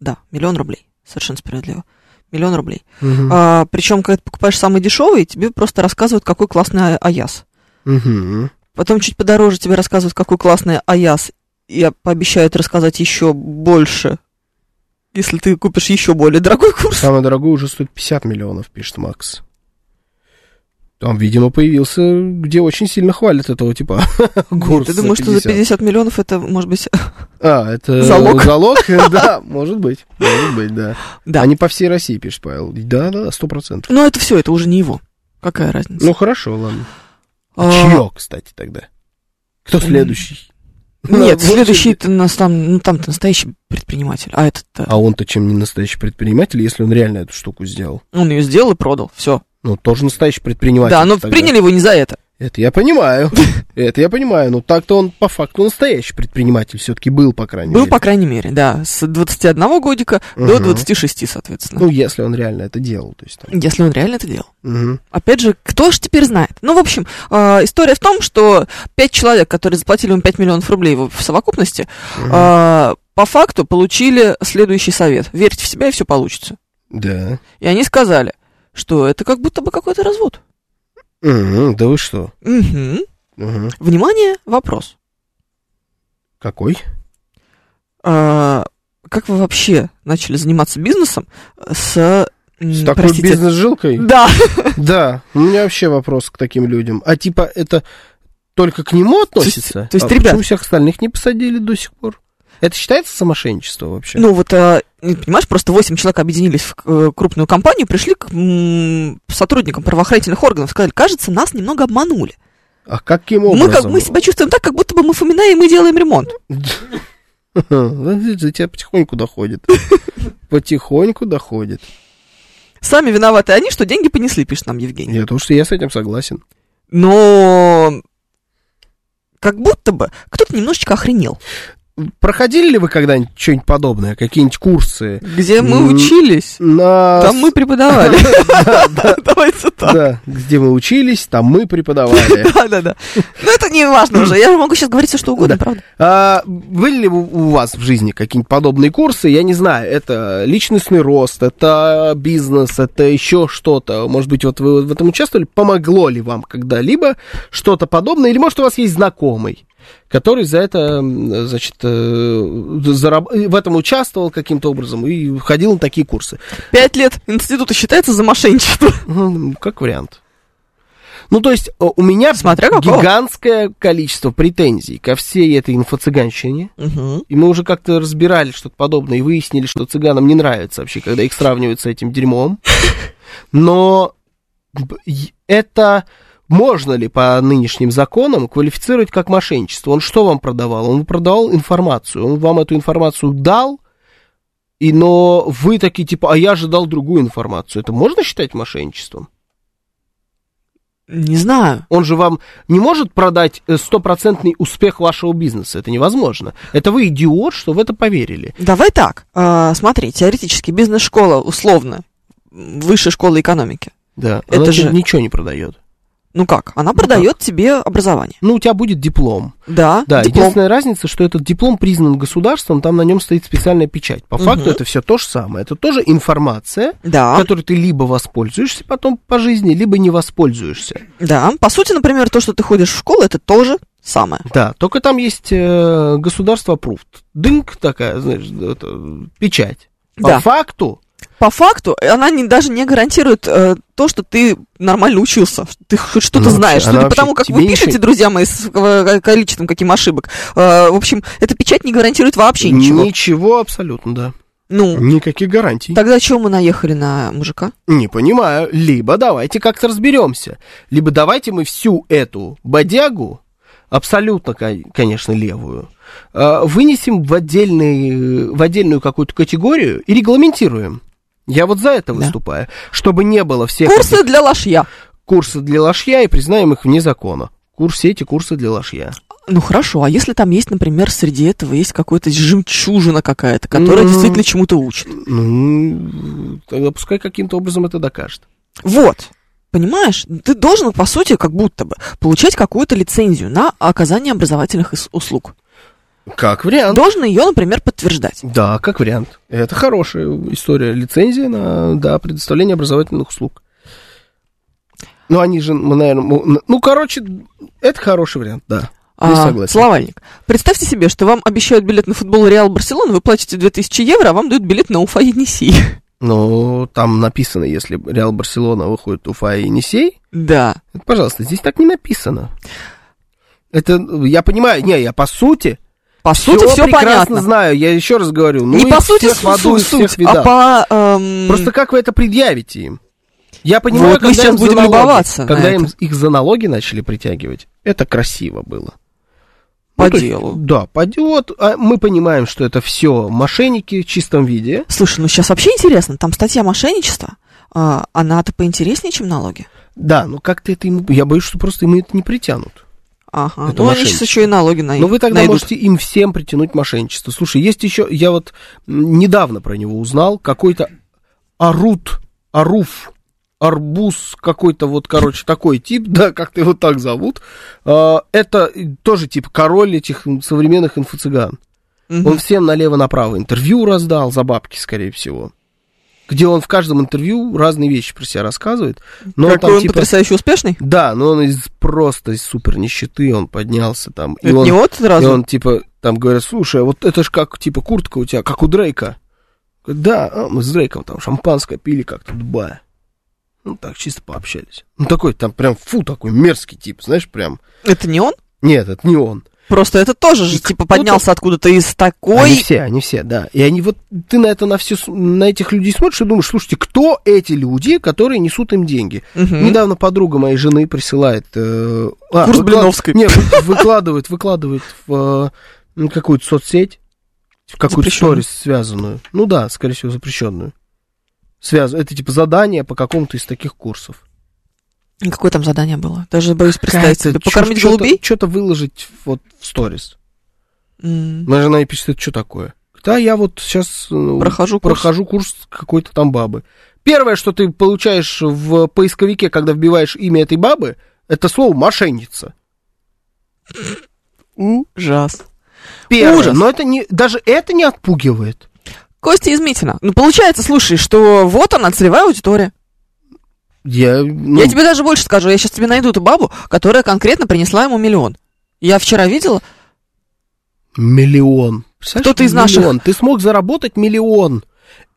Да, миллион рублей. Совершенно справедливо. Миллион рублей. Мгм. А, причем, когда ты покупаешь самый дешевый, тебе просто рассказывают, какой классный а- АЯС. Мгм. Потом чуть подороже тебе рассказывают, какой классный АЯС. И пообещают рассказать еще больше, если ты купишь еще более дорогой курс. Самый дорогой уже стоит 50 миллионов, пишет Макс. Там, видимо, появился, где очень сильно хвалят этого типа курс. Ты думаешь, что за 50 миллионов это, может быть... А, это Залог? Залог? Да, может быть. Может быть, да. Да. Они по всей России, пишет Павел. Да, да, сто процентов. Но это все, это уже не его. Какая разница? Ну, хорошо, ладно. А, Чье, кстати, тогда? Кто следующий? Нет, Ну, вот следующий ты нас там, ну там-то настоящий предприниматель, а этот-то, А он-то чем не настоящий предприниматель, если он реально эту штуку сделал? он ее сделал и продал, все. Ну, тоже настоящий предприниматель. Да, но тогда. приняли его не за это. Это я понимаю. Это я понимаю. Но так-то он по факту настоящий предприниматель все-таки был, по крайней Был, мере. по крайней мере, да, с 21 годика до Мгм. 26, соответственно. Ну, если он реально это делал. То есть, там. Если он реально это делал. Мгм. Опять же, кто же теперь знает? Ну, в общем, э, история в том, что пять человек, которые заплатили ему 5 миллионов рублей в, совокупности, э, по факту получили следующий совет. Верьте в себя, и все получится. Да. И они сказали, что это как будто бы какой-то развод. Мгм, Да вы что? Мгм. Мгм. Внимание, вопрос. Какой? А, как вы вообще начали заниматься бизнесом с... С такой простите, бизнес-жилкой? Да. Да. У меня вообще вопрос к таким людям. А типа это только к нему относится? то есть, а ребят- почему всех остальных не посадили до сих пор? Это считается самошенничество вообще? Ну вот, а, понимаешь, просто 8 человек объединились в э, крупную компанию, пришли к сотрудникам правоохранительных органов, сказали, кажется, нас немного обманули. А каким Мы, образом? как, мы себя чувствуем так, как будто бы мы Фомина, и мы делаем ремонт. За тебя потихоньку доходит. Потихоньку доходит. Сами виноваты они, что деньги понесли, пишет нам Евгений. Нет, потому что я с этим согласен. Но как будто бы кто-то немножечко охренел. Проходили ли вы когда-нибудь что-нибудь подобное? Какие-нибудь курсы? Где мы учились, На... там мы преподавали. Давайте так. Да, где мы учились, там мы преподавали. Да, да, да. Но это не важно уже. Я могу сейчас говорить все, что угодно, Да. правда? А были ли у вас в жизни какие-нибудь подобные курсы? Я не знаю, это личностный рост, это бизнес, это еще что-то. Может быть, вот вы в этом участвовали? Помогло ли вам когда-либо что-то подобное? Или, может, у вас есть знакомый, который за это, значит, э, зараб- в этом участвовал каким-то образом и ходил на такие курсы? Пять лет института считается за мошенничество. Ну, Как вариант. Ну, то есть, о, у меня Смотря какого. гигантское количество претензий ко всей этой инфо-цыганщине. Мгм. И мы уже как-то разбирали что-то подобное и выяснили, что цыганам не нравится вообще, когда их сравнивают с этим дерьмом. Но это можно ли по нынешним законам квалифицировать как мошенничество? Он что вам продавал? Он продавал информацию. Он вам эту информацию дал, и, но вы такие типа, а я же дал другую информацию. Это можно считать мошенничеством? Не знаю. Он же вам не может продать э, стопроцентный успех вашего бизнеса. Это невозможно. Это вы идиот, что в это поверили. Давай так. а, смотри, теоретически бизнес-школа условно высшая школа экономики. Да, Это она же- ничего не продает. Ну как? Она продает тебе образование. Ну, у тебя будет диплом. Да, Да, диплом. единственная разница, что этот диплом признан государством, там на нем стоит специальная печать. По Мгм. факту это все то же самое. Это тоже информация, Да, которой ты либо воспользуешься потом по жизни, либо не воспользуешься. да. По сути, например, то, что ты ходишь в школу, это тоже самое. Да, только там есть э, государство approved. Дынк такая, знаешь, это, печать. По Да. факту, По факту, она не, даже не гарантирует э, то, что ты нормально учился, что ты хоть что-то Ну, знаешь. она Судя по вообще тому, как вы пишете, друзья мои, с э, количеством каким ошибок. Э, в общем, эта печать не гарантирует вообще ничего. ничего абсолютно, да. Ну, Никаких гарантий. тогда чего мы наехали на мужика? Не понимаю. Либо давайте как-то разберемся. Либо давайте мы всю эту бодягу, абсолютно, кон- конечно, левую, э, вынесем в, отдельный, в отдельную какую-то категорию и регламентируем. Я вот за это Да. выступаю. Чтобы не было всех Курсы этих для лошья. курсов для лошья и признаем их вне закона. Курс, все эти курсы для лошья. Ну хорошо, а если там есть, например, среди этого есть какой-то жемчужина какая-то, которая Ну. действительно чему-то учит? Ну, тогда пускай каким-то образом это докажет. Вот. Понимаешь, ты должен, по сути, как будто бы получать какую-то лицензию на оказание образовательных услуг. Как вариант. Должен ее, например, подтверждать. Да, как вариант. Это хорошая история. Лицензия на да, предоставление образовательных услуг. Ну, они же, мы, наверное, ну, короче, это хороший вариант, да. А, согласен. словальник. Представьте себе, что вам обещают билет на футбол Реал Барселона, вы платите 2000 евро, а вам дают билет на Уфа Енисей. Ну, там написано, если Реал Барселона выходит Уфа и Енисей, Да. пожалуйста, здесь так не написано. Это, я понимаю, не, я по сути, По сути, все прекрасно понятно. знаю, я еще раз говорю, ну, Не по сути всех в аду суть, всех видах. а по... эм, Просто как вы это предъявите им? Я понимаю, Вот мы когда сейчас им за будем налоги- любоваться Когда им это. их за налоги начали притягивать, это красиво было. По Ну, то есть, делу. Да, по делу. Вот, а мы понимаем, что это все мошенники в чистом виде. Слушай, ну сейчас вообще интересно, там статья мошенничества, а, она-то поинтереснее, чем налоги. Да, но как-то это ему... Я боюсь, что просто ему это не притянут. Ага. Это ну, они сейчас еще и налоги на Но вы тогда найдут. можете им всем притянуть мошенничество. Слушай, есть еще, я вот недавно про него узнал, какой-то Арут, Аруф, Арбуз, какой-то вот, короче, такой тип, да, как-то его так зовут. А, Это тоже типа король этих современных инфо-цыган. Мгм. Он всем налево-направо интервью раздал за бабки, скорее всего. Где он в каждом интервью разные вещи про себя рассказывает. Но Какой там он типа... потрясающе успешный? Да, но он из просто из супер нищеты, он поднялся там. И Это он, не вот и сразу? он типа, там говорят, слушай, а вот это ж как, типа, куртка у тебя, как у Дрейка. Да, а, мы с Дрейком там шампанское пили как-то в Дубае. Ну, так, чисто пообщались. Ну, такой, там прям, фу, такой мерзкий тип, знаешь, прям. Это не он? Нет, это не он. Просто это тоже же, типа, поднялся откуда-то из такой... Они все, они все, да. И они вот, ты на это, на все, на этих людей смотришь и думаешь, слушайте, кто эти люди, которые несут им деньги? Мгм. Недавно подруга моей жены присылает... э, а, Курс выклад- Блиновской. Не, вы- выкладывает, выкладывает в э, ну, какую-то соцсеть, в какую-то сторис связанную. Ну да, скорее всего, запрещенную. Связ... Это типа задание по какому-то из таких курсов. Какое там задание было? Даже боюсь представить себе. Покормить чё- голубей? Что-то выложить вот в сторис. М, Моя жена ей пишет, это что такое? Да, я вот сейчас Прохожу курс. прохожу курс какой-то там бабы. Первое, что ты получаешь в поисковике, когда вбиваешь имя этой бабы, это слово мошенница. Ужас. Первое. Ужас. Но это не, даже это не отпугивает. Костя из Митина. Ну, получается, слушай, что вот она, целевая аудитория. Я, ну, Я тебе даже больше скажу. Я сейчас тебе найду эту бабу, которая конкретно принесла ему миллион. Я вчера видела, Миллион. Кто-то из наших- миллион. Ты смог заработать миллион.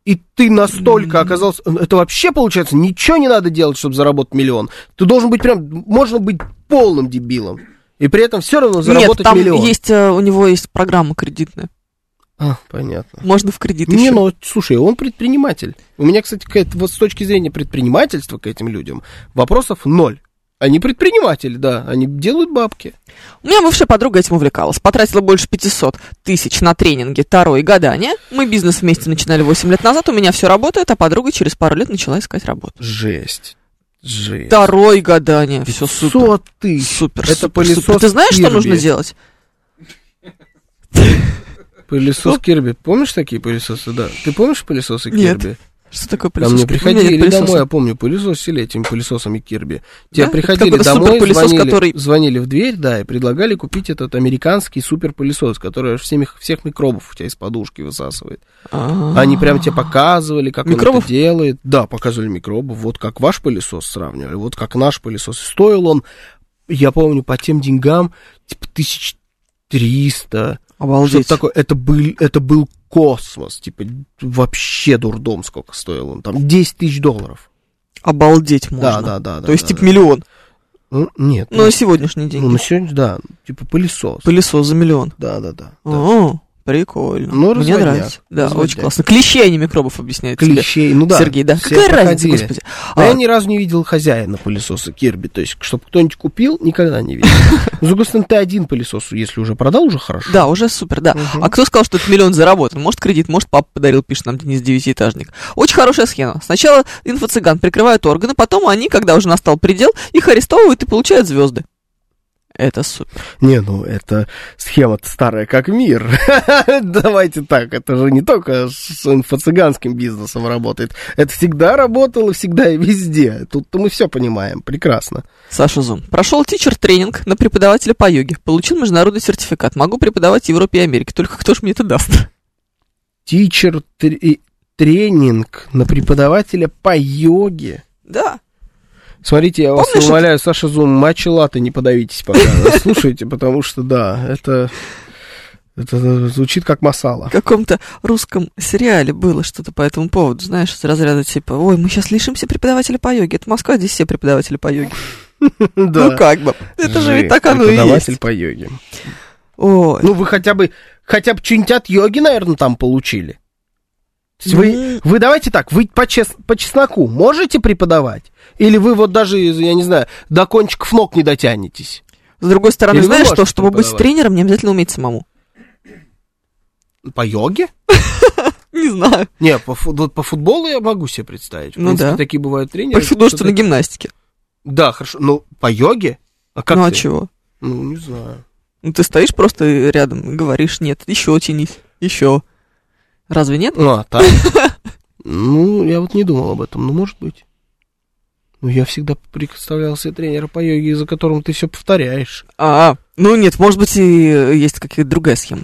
И ты настолько оказался... Это вообще, получается, ничего не надо делать, чтобы заработать миллион. Ты должен быть прям... Можно быть полным дебилом. И при этом все равно нет, заработать там миллион. есть, э, у него есть программа кредитная. А, понятно. Можно в кредит Не, еще. ну, слушай, он предприниматель. У меня, кстати, вот с точки зрения предпринимательства к этим людям вопросов ноль. Они предприниматели, да, они делают бабки. У меня бывшая подруга этим увлекалась. Потратила больше 500 тысяч на тренинги Таро и гадания. Мы бизнес вместе начинали 8 лет назад. У меня все работает, а подруга через пару лет начала искать работу. Жесть. Жесть. Таро и гадания. Все супер. 500 тысяч. Супер, Это супер, пылесос супер. Ты знаешь, что нужно делать? Пылесос Кирби. Помнишь такие пылесосы? Да. Ты помнишь пылесосы Нет. Кирби? Что такое Ко пылесос? мне У меня нет приходили пылесоса. домой, я помню, пылесосили этими пылесосами Кирби. Тебе Да? приходили домой, звонили, который- звонили в дверь, да, и предлагали купить этот американский суперпылесос, который аж всеми, всех микробов у тебя из подушки высасывает. А. Они прям тебе показывали, как он Микробов? это делает. Да, показывали микробов. Вот как ваш пылесос сравнивали, вот как наш пылесос. Стоил он, я помню, по тем деньгам, типа, тысяч триста. Обалдеть. Что-то такое. Это был, это был космос. Типа, вообще дурдом сколько стоил он. Там 10 тысяч долларов. Обалдеть можно. Да, да, да. да, То есть, да, типа, да. миллион. Ну, нет. Ну, на сегодняшний день. ну, на сегодня, да. Типа пылесос. Пылесос за миллион. Да, да, да. да. О, прикольно. Ну, Мне нравится. Да, разводняк. очень классно. Клещей, а не микробов объясняет тебе. Клещей, ну да. Сергей, да. Какая разница, проходили. господи. Но А, я ни разу не видел хозяина пылесоса Кирби. То есть, чтобы кто-нибудь купил, никогда не видел. С другой стороны, ты один пылесос, если уже продал, уже хорошо. Да, уже супер, да. А кто сказал, что это миллион заработан? Может, кредит, может, папа подарил, пишет нам Денис Девятиэтажник. Очень хорошая схема. Сначала инфо-цыган прикрывают органы, потом они, когда уже настал предел, их арестовывают и получают звезды. Это супер. Не, ну это схема старая как мир. Давайте так, это же не только с инфо-цыганским бизнесом работает. Это всегда работало, всегда и везде. Тут-то мы все понимаем, прекрасно. Саша Зум. Прошел тичер-тренинг на преподавателя по йоге. Получил международный сертификат. Могу преподавать в Европе и Америке. Только кто ж мне это даст? Тичер тренинг на преподавателя по йоге. Да. Смотрите, я вас Помнишь умоляю, Саша Зум, матчи латы не подавитесь пока. Слушайте, потому что, да, это, это звучит как масала. В каком-то русском сериале было что-то по этому поводу, знаешь, из разряда типа, ой, мы сейчас лишимся преподавателя по йоге. Это Москва, здесь все преподаватели по йоге. Ну как бы, это же ведь так оно и Преподаватель есть. по йоге. Ой. Ну, вы хотя бы, хотя бы что-нибудь от йоги, наверное, там получили. Вы, Ну. вы давайте так, вы по, чес- по чесноку можете преподавать? Или вы вот даже, я не знаю, до кончиков ног не дотянетесь? С другой стороны, Или знаешь что, чтобы быть тренером, не обязательно уметь самому. По йоге? Не знаю. Не, по, футболу я могу себе представить. В Ну принципе, да. такие бывают тренеры. По художественной что-то- гимнастике. Да, хорошо. Ну, по йоге? А как ну а чего? Ну, не знаю. Ну ты стоишь просто рядом и говоришь, нет, еще тянись, еще. Разве нет? Ну, а так? Ну, я вот не думал об этом, ну, может быть. Ну, я всегда представлял себе тренера по йоге, за которым ты все повторяешь. А, ну нет, может быть и есть какая-то другая схема.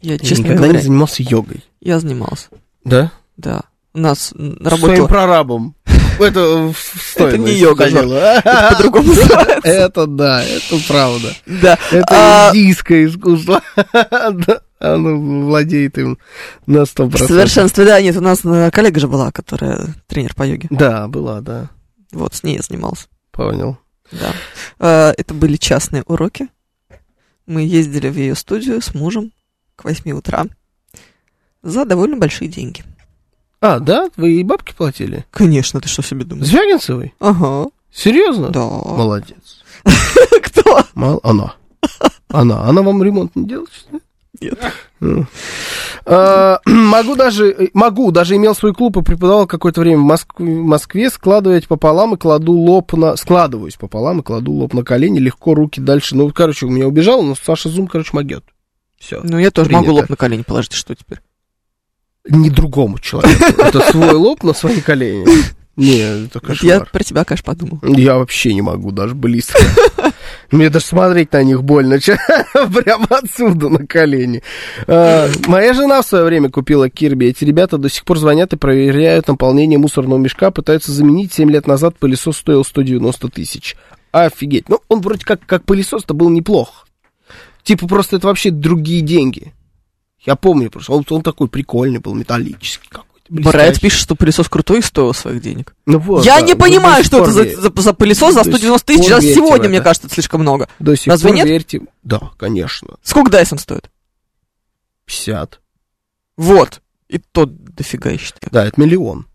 Я, Я честно никогда говоря, не занимался йогой. я занимался, Да? да. У нас м, Своим работала... прорабом. Это в Это не йога. Это по-другому. Это да, это правда. Да. Это А, индийское искусство. Оно владеет им на 100%. В совершенстве, да, нет, у нас э, коллега же была, которая тренер по йоге. Да, была, да. Вот, с ней я занимался, Понял. да. Э, Это были частные уроки. Мы ездили в ее студию с мужем к 8 утра за довольно большие деньги. А, да? Вы и бабки платили? Конечно, ты что себе думаешь? Звягинцевой? Ага, Серьезно? да. Молодец. Кто? Мал... Она. Она. Она вам ремонт не делает? что ли? Нет. А, Могу даже, могу, даже имел свой клуб и преподавал какое-то время в Москве, в Москве складывать пополам и кладу лоб на... Складываюсь пополам и кладу лоб на колени, легко руки дальше. Ну, короче, у меня убежал, но Саша Зум, короче, могет. Все. Ну, я тоже Принято. могу лоб на колени положить, что теперь? Не другому человеку. Это свой лоб на свои колени. Не, это Вот я кошмар. про тебя, конечно, подумал. Я вообще не могу, даже близко. Мне даже смотреть на них больно. Прямо отсюда, на колени. А, Моя жена в свое время купила Кирби. Эти ребята до сих пор звонят и проверяют наполнение мусорного мешка. Пытаются заменить. 7 лет назад пылесос стоил 190 тысяч. Офигеть. Ну, он вроде как, как пылесос-то был неплох. Типа просто это вообще другие деньги. Я помню просто. Он, он такой прикольный был, металлический какой-то. Блестящий. пишет, что пылесос крутой и стоил своих денег. Ну вот, я да, не ну, понимаю, что это за, за- за пылесос за До 190 сих тысяч. Даже сегодня, мне кажется, это слишком много. До сих Разве пор нет? верьте. Да, конечно. Сколько Дайсон стоит? 50. Вот. И то дофига, я считаю. Да, это миллион.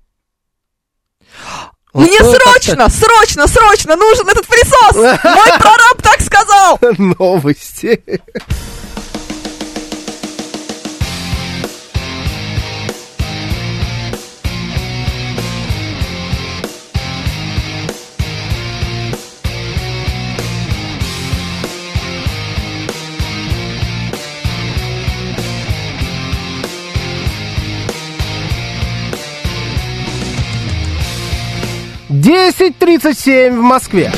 Он Мне срочно, срочно, срочно нужен этот пылесос! Мой прораб так сказал! Новости. Десять тридцать семь в Москве.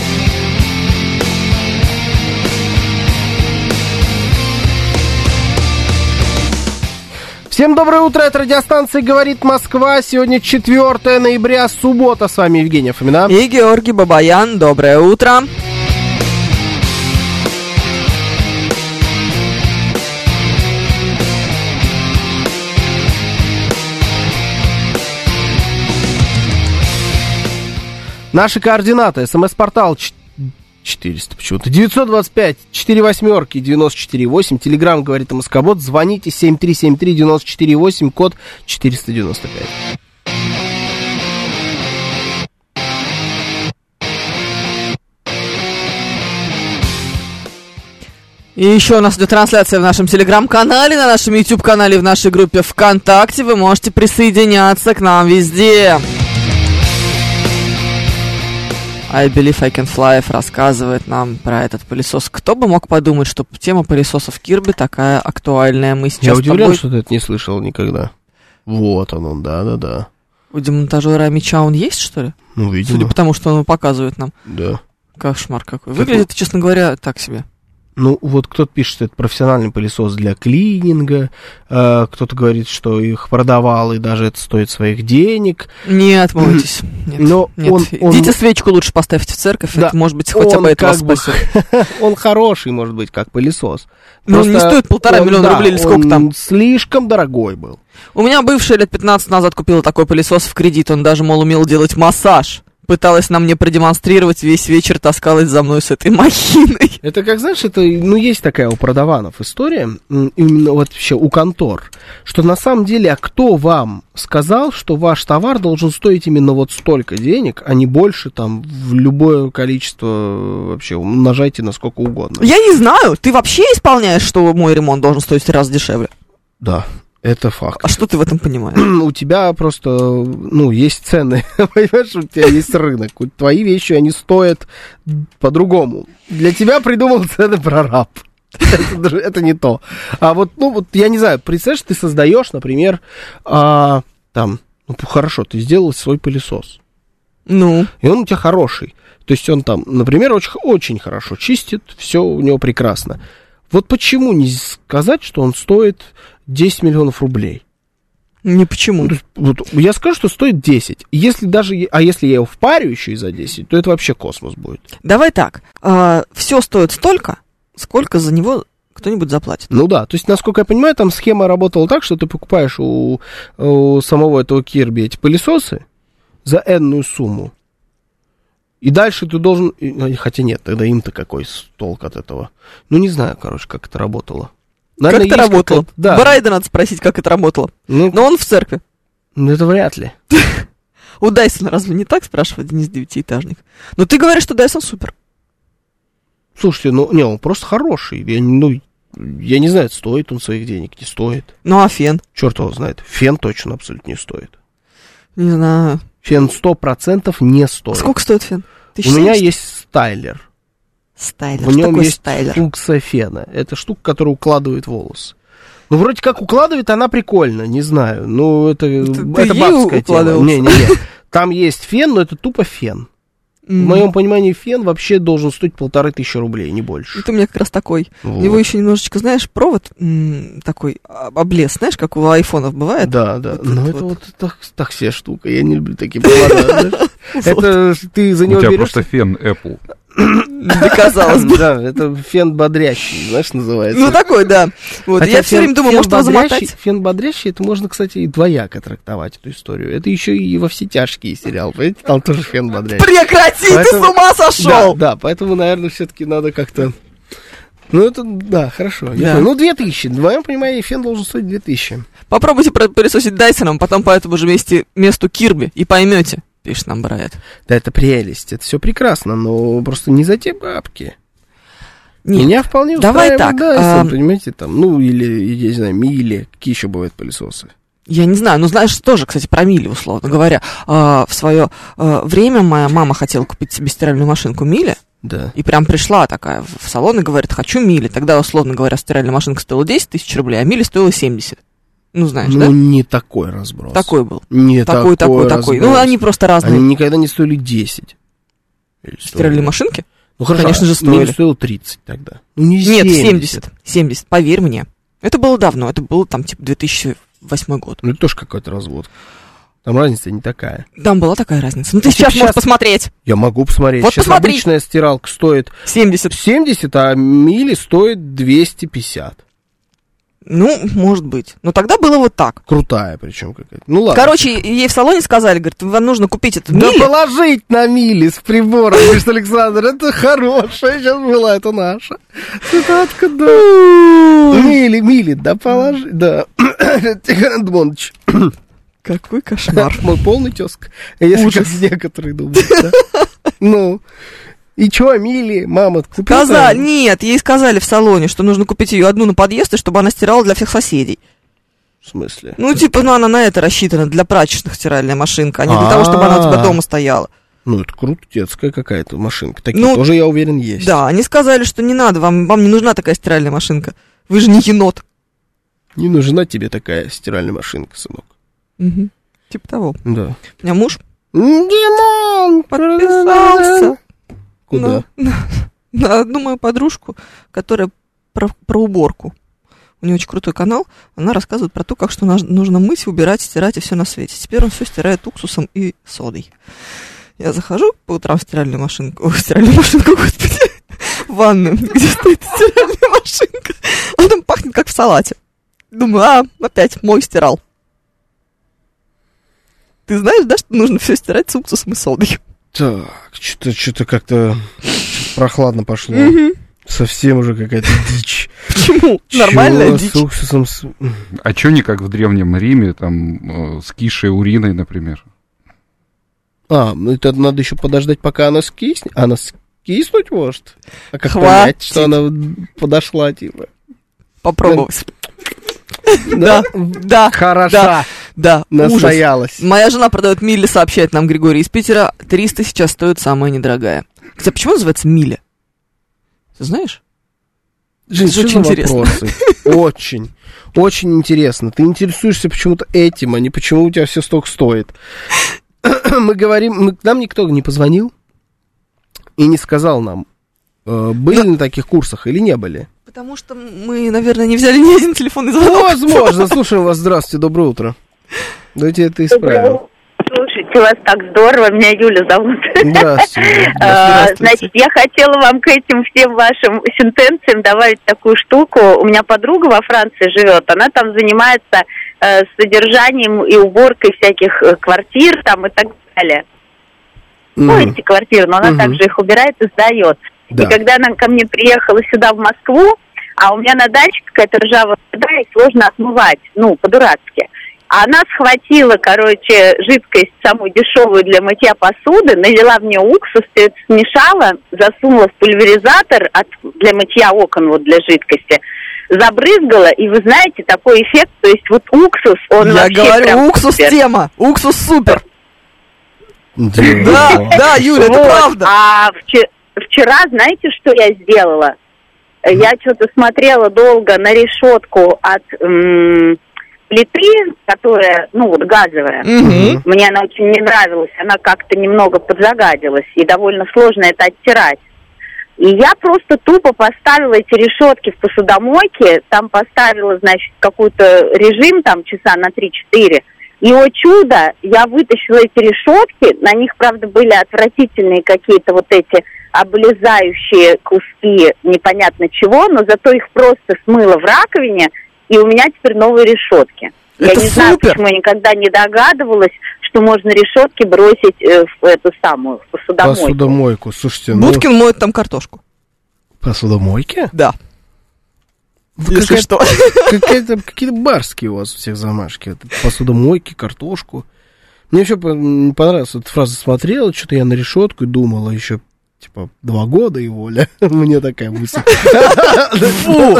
Всем доброе утро, это радиостанция «Говорит Москва». Сегодня 4 ноября, суббота. С вами Евгения Фомина. И Георгий Бабаян, доброе утро. Наши координаты. СМС-портал ч- 400 почему-то. 925 4 восьмерки 94 8. Телеграмм говорит МСК-бот. Звоните 7373 94 8. Код 495. И еще у нас идет трансляция в нашем телеграм-канале, на нашем YouTube-канале, в нашей группе ВКонтакте. Вы можете присоединяться к нам везде. I Believe I Can Fly рассказывает нам про этот пылесос. Кто бы мог подумать, что тема пылесосов Кирби такая актуальная. Мы сейчас Я удивлен, тобой- что ты это не слышал никогда. Вот он, он, да-да-да. У демонтажера меча он есть, что ли? Ну, видимо, Судя по тому, что он показывает нам. да. Кошмар какой. Выглядит, честно говоря, так себе. Ну, вот кто-то пишет, что это профессиональный пылесос для клининга, э, кто-то говорит, что их продавал, и даже это стоит своих денег. Не отмойтесь. Нет, Но нет. он- он- Идите свечку лучше поставьте в церковь, Да, это, может быть, хотя бы это вас бы- спасет. Он хороший, может быть, как пылесос. Ну, он не стоит полтора он, миллиона да, рублей или сколько там. слишком дорогой был. У меня бывшая лет 15 назад купила такой пылесос в кредит. Он даже, мол, умел делать массаж. Пыталась нам мне продемонстрировать, весь вечер таскалась за мной с этой махиной. Это как, знаешь, это, ну, есть такая у продаванов история, именно вот вообще у контор, что на самом деле, а кто вам сказал, что ваш товар должен стоить именно вот столько денег, а не больше там в любое количество э, вообще, умножайте на сколько угодно. Я не знаю, ты вообще исполняешь, что мой ремонт должен стоить раз дешевле? Да. Это факт. А что ты в этом понимаешь? у тебя просто, ну, есть цены, понимаешь, у тебя есть рынок. Твои вещи, они стоят по-другому. Для тебя придумал цены прораб. Это, это не то. А вот, ну, вот, я не знаю, представляешь, ты создаешь, например, а, там, ну, хорошо, ты сделал свой пылесос. Ну, И он у тебя хороший. То есть он там, например, очень, очень хорошо чистит, все у него прекрасно. Вот почему не сказать, что он стоит 10 миллионов рублей? не почему. Вот я скажу, что стоит 10. Если даже, а если я его впарю еще и за 10, то это вообще космос будет. Давай так. все стоит столько, сколько за него кто-нибудь заплатит. Ну да, то есть, насколько я понимаю, там схема работала так, что ты покупаешь у, у самого этого Кирби эти пылесосы за энную сумму. И дальше ты должен... ну, Хотя нет, тогда им-то какой толк от этого. Ну, не знаю, короче, как это работало. Как это работало? Да. Брайда надо спросить, как это работало. Ну, Но он в церкви. ну, это вряд ли. У Дайсона разве не так, спрашивает Денис Девятиэтажник? Ну, ты говоришь, что Дайсон супер. Слушайте, ну, не, он просто хороший. Я, ну, я не знаю, стоит он своих денег, не стоит. Ну, а фен? Черт его знает. Фен точно абсолютно не стоит. Не знаю. Фен 100% не стоит. Сколько стоит фен? У меня 1070? есть стайлер. Стайлер. В нем есть стайлер? функция фена. Это штука, которая укладывает волосы. Ну, вроде как укладывает, она прикольно, не знаю. Ну, это, ты это тело. укладывался? Не-не-не. Там есть фен, но это тупо фен. В М. моем понимании фен вообще должен стоить полторы тысячи рублей, не больше. Это у меня как раз такой. Вот. У него еще немножечко, знаешь, провод м, такой а, облез, знаешь, как у айфонов бывает. Да, да. Вот Но это это вот. вот так, так себе штука. Я не люблю такие провода. Это ты за У него тебя берешь. просто фен Apple. Доказалось бы. Да, это фен бодрящий, знаешь, называется. Ну, такой, да. Вот, Хотя я все время думаю, может его замотать. Фен бодрящий, это можно, кстати, и двояко трактовать, эту историю. Это еще и во все тяжкие сериал, понимаете? Там тоже фен бодрящий. Прекрати, ты с ума Да, сошел! да, поэтому, наверное, все-таки надо как-то... Ну, это, да, хорошо. Да. Ну, 2000. В моем понимании, фен должен стоить 2000. Попробуйте про- пылесосить Дайсоном, потом по этому же месте, месту Кирби, и поймете, пишет нам Брайт. Да, это прелесть, это все прекрасно, но просто не за те бабки. Нет, Меня вполне давай так, Dyson, а- понимаете, там, ну, или, я не знаю, Мили, какие еще бывают пылесосы. Я не знаю, ну знаешь, тоже, кстати, про Мили, условно говоря. А, в свое время моя мама хотела купить себе стиральную машинку Мили, Да. и прям пришла такая в в салон и говорит, хочу Мили. Тогда, условно говоря, стиральная машинка стоила 10 тысяч рублей, а Мили стоила 70. Ну, знаешь, ну, да? не такой разброс. Такой был. Не Такой, такой, такой. Ну, разброс. они просто разные. Они никогда не стоили 10. Или Стиральные стоили. машинки? Ну, хорошо, конечно же, стоили. стоил 30 тогда. Ну, не Нет, 70. 70. 70, поверь мне. Это было давно, это был там, типа, 2008 год. Ну, это тоже какой-то развод. Там разница не такая. Там была такая разница. Ну, ты Ну, сейчас сейчас- можешь посмотреть. Я могу посмотреть. Вот Сейчас посмотри. обычная стиралка стоит 70. 70, а мили стоит 250. Ну, может быть. Но тогда было вот так. Крутая причем какая-то. Ну ладно. Короче, ей в салоне сказали, говорит, вам нужно купить это Да мили. положить на мили с прибором, говорит Александр, это хорошая сейчас была, это наша. Цитатка, да. Мили, мили, да положи, да. Тигр Антонович, Какой кошмар. мой полный тезка, если как некоторые думают, да. Ну, и чё, мили, мама, купила? Сказали, нет, ей сказали в салоне, что нужно купить ее одну на подъезд, и чтобы она стирала для всех соседей. В смысле? Ну, типа, ну она на это рассчитана, для прачечных стиральная машинка, а не для того, чтобы она у тебя дома стояла. Ну, это круто, детская какая-то машинка. Такие Ну, тоже, я уверен, есть. Да, они сказали, что не надо, вам, вам не нужна такая стиральная машинка. Вы же не енот. Не нужна тебе такая стиральная машинка, сынок. Мгм. Типа того. Да. У меня муж Димон! подписался Куда? на, на- на одну мою подружку, которая про, про уборку. У нее очень крутой канал. Она рассказывает про то, как что нужно мыть, убирать, стирать и все на свете. Теперь он все стирает уксусом и содой. Я захожу по утрам в стиральную машинку, в стиральную машинку, господи, в ванную, где стоит стиральная машинка. Он там пахнет, как в салате. Думаю, а, опять мой стирал. Ты знаешь, да, что нужно все стирать с уксусом и содой? Так, что-то что как-то прохладно пошло. Совсем уже какая-то дичь. Почему? Нормальная дичь. С уксусом. с- А чё не как в Древнем Риме, там, э, с кишей уриной, например? А, ну это надо еще подождать, пока она скиснет. Она скиснуть может? А как Хватит. понять, что она подошла, типа? Попробовать. Да, да, Хороша. да, ужас. Настоялась. Моя жена продает мили, сообщает нам Григорий из Питера. 300 сейчас стоит самая недорогая. Кстати, а почему называется миля? Ты знаешь? Жень, Это очень интересно. вопросы? Очень. Очень интересно. Ты интересуешься почему-то этим, а не почему у тебя все столько стоит. Мы говорим, мы- нам никто не позвонил и не сказал нам, э, были Ну- на таких курсах или не были. Потому что мы, наверное, не взяли ни один телефонный звонок. Ну, возможно. Слушаем вас. Здравствуйте, доброе утро. Давайте это исправим. Слушайте, вас так здорово, меня Юля зовут. Здравствуйте. А, Здравствуйте. Значит, я хотела вам к этим всем вашим сентенциям добавить такую штуку. У меня подруга во Франции живет, она там занимается э, содержанием и уборкой всяких э, квартир там и так далее. Ну, Мгм. эти квартиры, но она Мгм. также их убирает и сдает. Да. И когда она ко мне приехала сюда, в Москву, а у меня на даче какая-то ржавая вода, и сложно отмывать, ну, по-дурацки. А она схватила, короче, жидкость самую дешевую для мытья посуды, налила в нее уксус, это смешала, засунула в пульверизатор от, для мытья окон, вот для жидкости, забрызгала, и вы знаете, такой эффект, то есть вот уксус, он Я вообще говорю, прям уксус супер. тема. Уксус супер. Да. Да, Юля, это правда. А вче- вчера, знаете, что я сделала? Я что-то смотрела долго на решетку от плиты, которая, ну, вот газовая. Мгм. Мне она очень не нравилась, она как-то немного поджагадилась, и довольно сложно это оттирать. И я просто тупо поставила эти решетки в посудомойке, там поставила, значит, какой-то режим, там, часа на 3-4, и, о чудо, я вытащила эти решетки, на них, правда, были отвратительные какие-то вот эти облезающие куски непонятно чего, но зато их просто смыло в раковине, и у меня теперь новые решетки. я Это не знаю, супер! почему я никогда не догадывалась, что можно решетки бросить э, в эту самую, в посудомойку. Посудомойку. Слушайте, ну... Будкин моет там картошку. Посудомойки? Да. Вы Если что. Какие-то, какие-то барские у вас у всех замашки. Посудомойки, картошку. Мне еще понравилась эта фраза. Смотрела, что-то я на решетку и думала еще, типа, два года и воля. Мне такая мысль. Фу.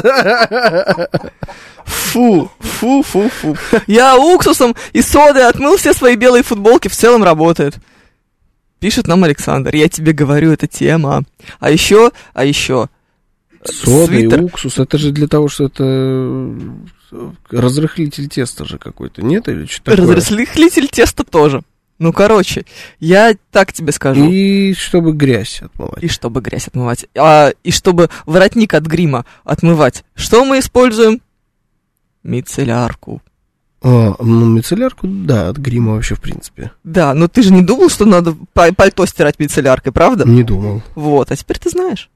Фу, фу, фу, фу. Я уксусом и содой отмыл все свои белые футболки, в целом работает. Пишет нам Александр, я тебе говорю, это тема. А еще, а еще, Сода и свитер. уксус, это же для того, что это э, разрыхлитель теста же какой-то, нет? Или что такое? разрыхлитель теста тоже. Ну, короче, я так тебе скажу. И, И чтобы грязь отмывать. чтобы грязь отмывать. А, и чтобы воротник от грима отмывать. Что мы используем? Мицеллярку. А, ну, мицеллярку, да, от грима вообще, в принципе. Да, но ты же не думал, что надо па- пальто стирать мицелляркой, правда? Не думал. Вот, а теперь ты знаешь.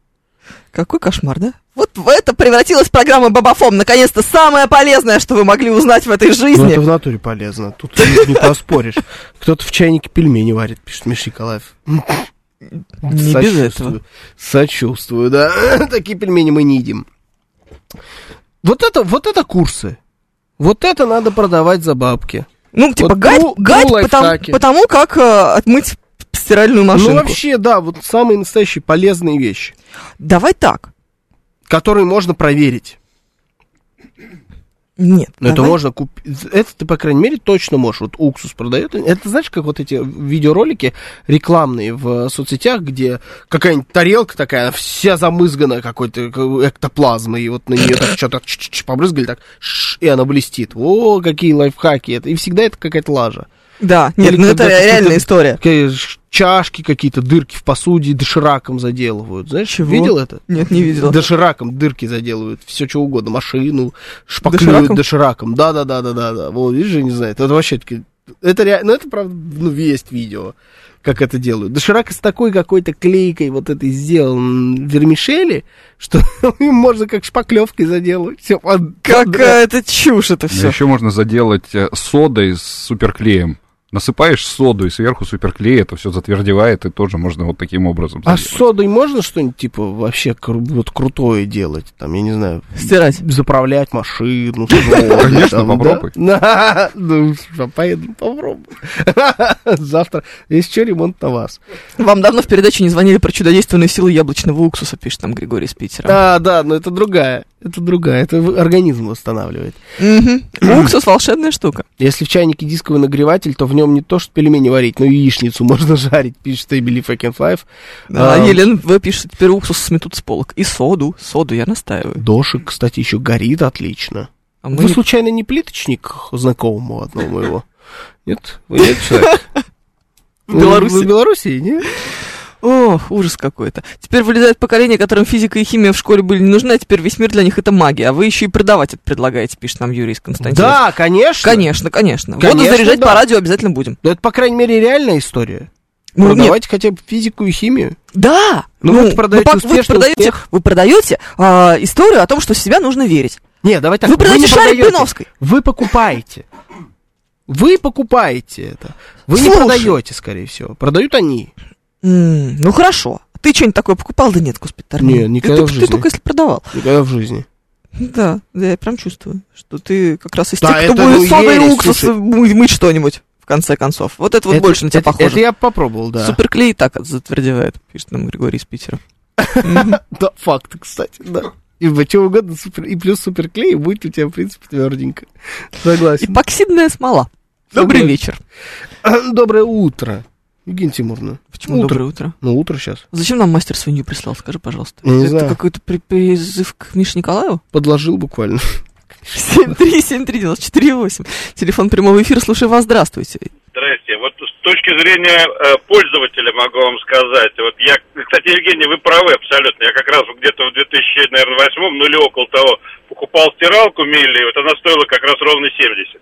Какой кошмар, да? Вот в это превратилась программа Бабафом. Наконец-то самое полезное, что вы могли узнать в этой Ну, жизни. это в натуре полезно. Тут не поспоришь. Кто-то в чайнике пельмени варит, пишет Миша Николаев. Не без этого. Сочувствую, да. Такие пельмени мы не едим. Вот это, вот это курсы. Вот это надо продавать за бабки. Ну, типа, Вот гать, тру- гать тру потому, потому как э, отмыть стиральную машинку. Ну, вообще, да, вот самые настоящие полезные вещи, Давай так. Которые можно проверить. Нет. Но это давай. можно купить. Это ты, по крайней мере, точно можешь. Вот уксус продает. Это знаешь, как вот эти видеоролики рекламные в соцсетях, где какая-нибудь тарелка такая, вся замызгана какой-то эктоплазмой, и вот на нее так что-то побрызгали, так, и она блестит. О, какие лайфхаки. Это. И всегда это какая-то лажа. Да, нет, Или ну это реальная история. Чашки какие-то, дырки в посуде дошираком заделывают. Знаешь, Чего? видел это? Нет, не видела. Дошираком дырки заделывают, все что угодно, машину, шпаклюют Дошираком? дошираком. Да, да, да, да, да, да. Вот, видишь, же, не знаю. Это вообще таки. Это реально, ну это правда, ну, есть видео, как это делают. Доширак с такой какой-то клейкой вот этой сделан вермишели, что им можно как шпаклевкой заделывать. Все, Какая-то чушь это все. Еще можно заделать э, содой с суперклеем. Насыпаешь соду и сверху суперклей, это все затвердевает, и тоже можно вот таким образом А с содой можно что-нибудь типа вообще кру- вот крутое делать? Там, я не знаю, Стирать. заправлять машину. Конечно, там, попробуй. да? Ну, поеду, попробую. Завтра, если что, ремонт на вас. Вам давно в передаче не звонили про чудодейственные силы яблочного уксуса, пишет нам Григорий из Питера. А, да, но это другая. Это другая, это организм восстанавливает. Уксус волшебная штука. Если в чайнике дисковый нагреватель, то в нем не то, что пельмени варить, но и яичницу можно жарить, пишет I Believe I Can Fly. Да, А, Елена В. пишет, теперь уксус сметут с полок. И соду, соду я настаиваю. Дошик, кстати, еще горит отлично. А мы Вы случайно не плиточник знакомому одного моего? Нет? Вы нет человек? В Беларуси. Вы в Беларуси, нет? О, ужас какой-то. Теперь вылезает поколение, которым физика и химия в школе были не нужны, а теперь весь мир для них это магия. А вы еще и продавать это предлагаете, пишет нам Юрий из Константина. Да, конечно. Конечно, конечно. Воду Конечно, заряжать да. по радио обязательно будем. Но это, по крайней мере, реальная история. Ну, нет. Продавайте хотя бы физику и химию. Да! Ну, вы продаете вы успешный продаете, успех. вы продаете а, историю о том, что в себя нужно верить. Не, давай так. Вы не продаете шарик продаете. Блиновской. Вы покупаете. Вы покупаете это. Вы не Слушай. продаете, скорее всего. Продают они. Ну хорошо. Ты что-нибудь такое покупал? Да нет, господи, Тармин. Не, никогда ты, в ты жизни. только если продавал. Никогда в жизни. Да, да, я прям чувствую, что ты как раз из Да, тех, кто будет ну, содой и уксус слушай. мыть что-нибудь, в конце концов. Вот это вот Это- больше на тебя это- похоже. Это я попробовал, да. Суперклей так затвердевает, пишет нам Григорий из Питера. Да, факт, кстати, да. И в чем угодно, супер, и плюс суперклей, и будет у тебя, в принципе, тверденько. Согласен. Эпоксидная смола. Добрый вечер. Доброе утро. Евгения Тимуровна. Почему Утро. доброе утро? Ну, утро сейчас. Зачем нам мастер свинью прислал, скажи, пожалуйста. Я не Это знаю. какой-то при- призыв к Мише Николаеву? Подложил буквально. 7373948. Телефон прямого эфира. Слушаю вас. Здравствуйте. Здрасте. Вот с точки зрения э, пользователя могу вам сказать. Вот я, кстати, Евгений, вы правы абсолютно. Я как раз где-то в 2008, ну или около того, покупал стиралку Милли, вот она стоила как раз ровно 70.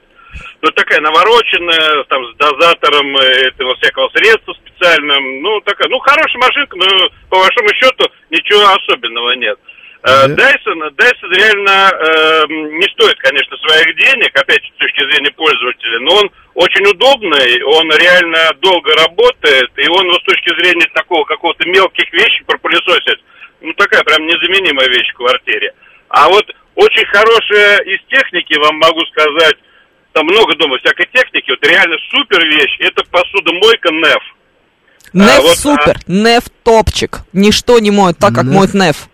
Ну, такая навороченная, там, с дозатором э, этого всякого средства специальным. Ну, такая, ну, хорошая машинка, но по большому счету ничего особенного нет. Э, Да. Dyson, Dyson реально э, не стоит, конечно, своих денег, опять же, с точки зрения пользователя, но он очень удобный, он реально долго работает, и он, ну, с точки зрения такого какого-то мелких вещей пропылесосит, ну, такая прям незаменимая вещь в квартире. А вот очень хорошая из техники, вам могу сказать, там много дома всякой техники, вот реально супер вещь, это посудомойка NEF. Неф вот, супер. Неф топчик. Ничто не моет так, как Неф. моет Неф.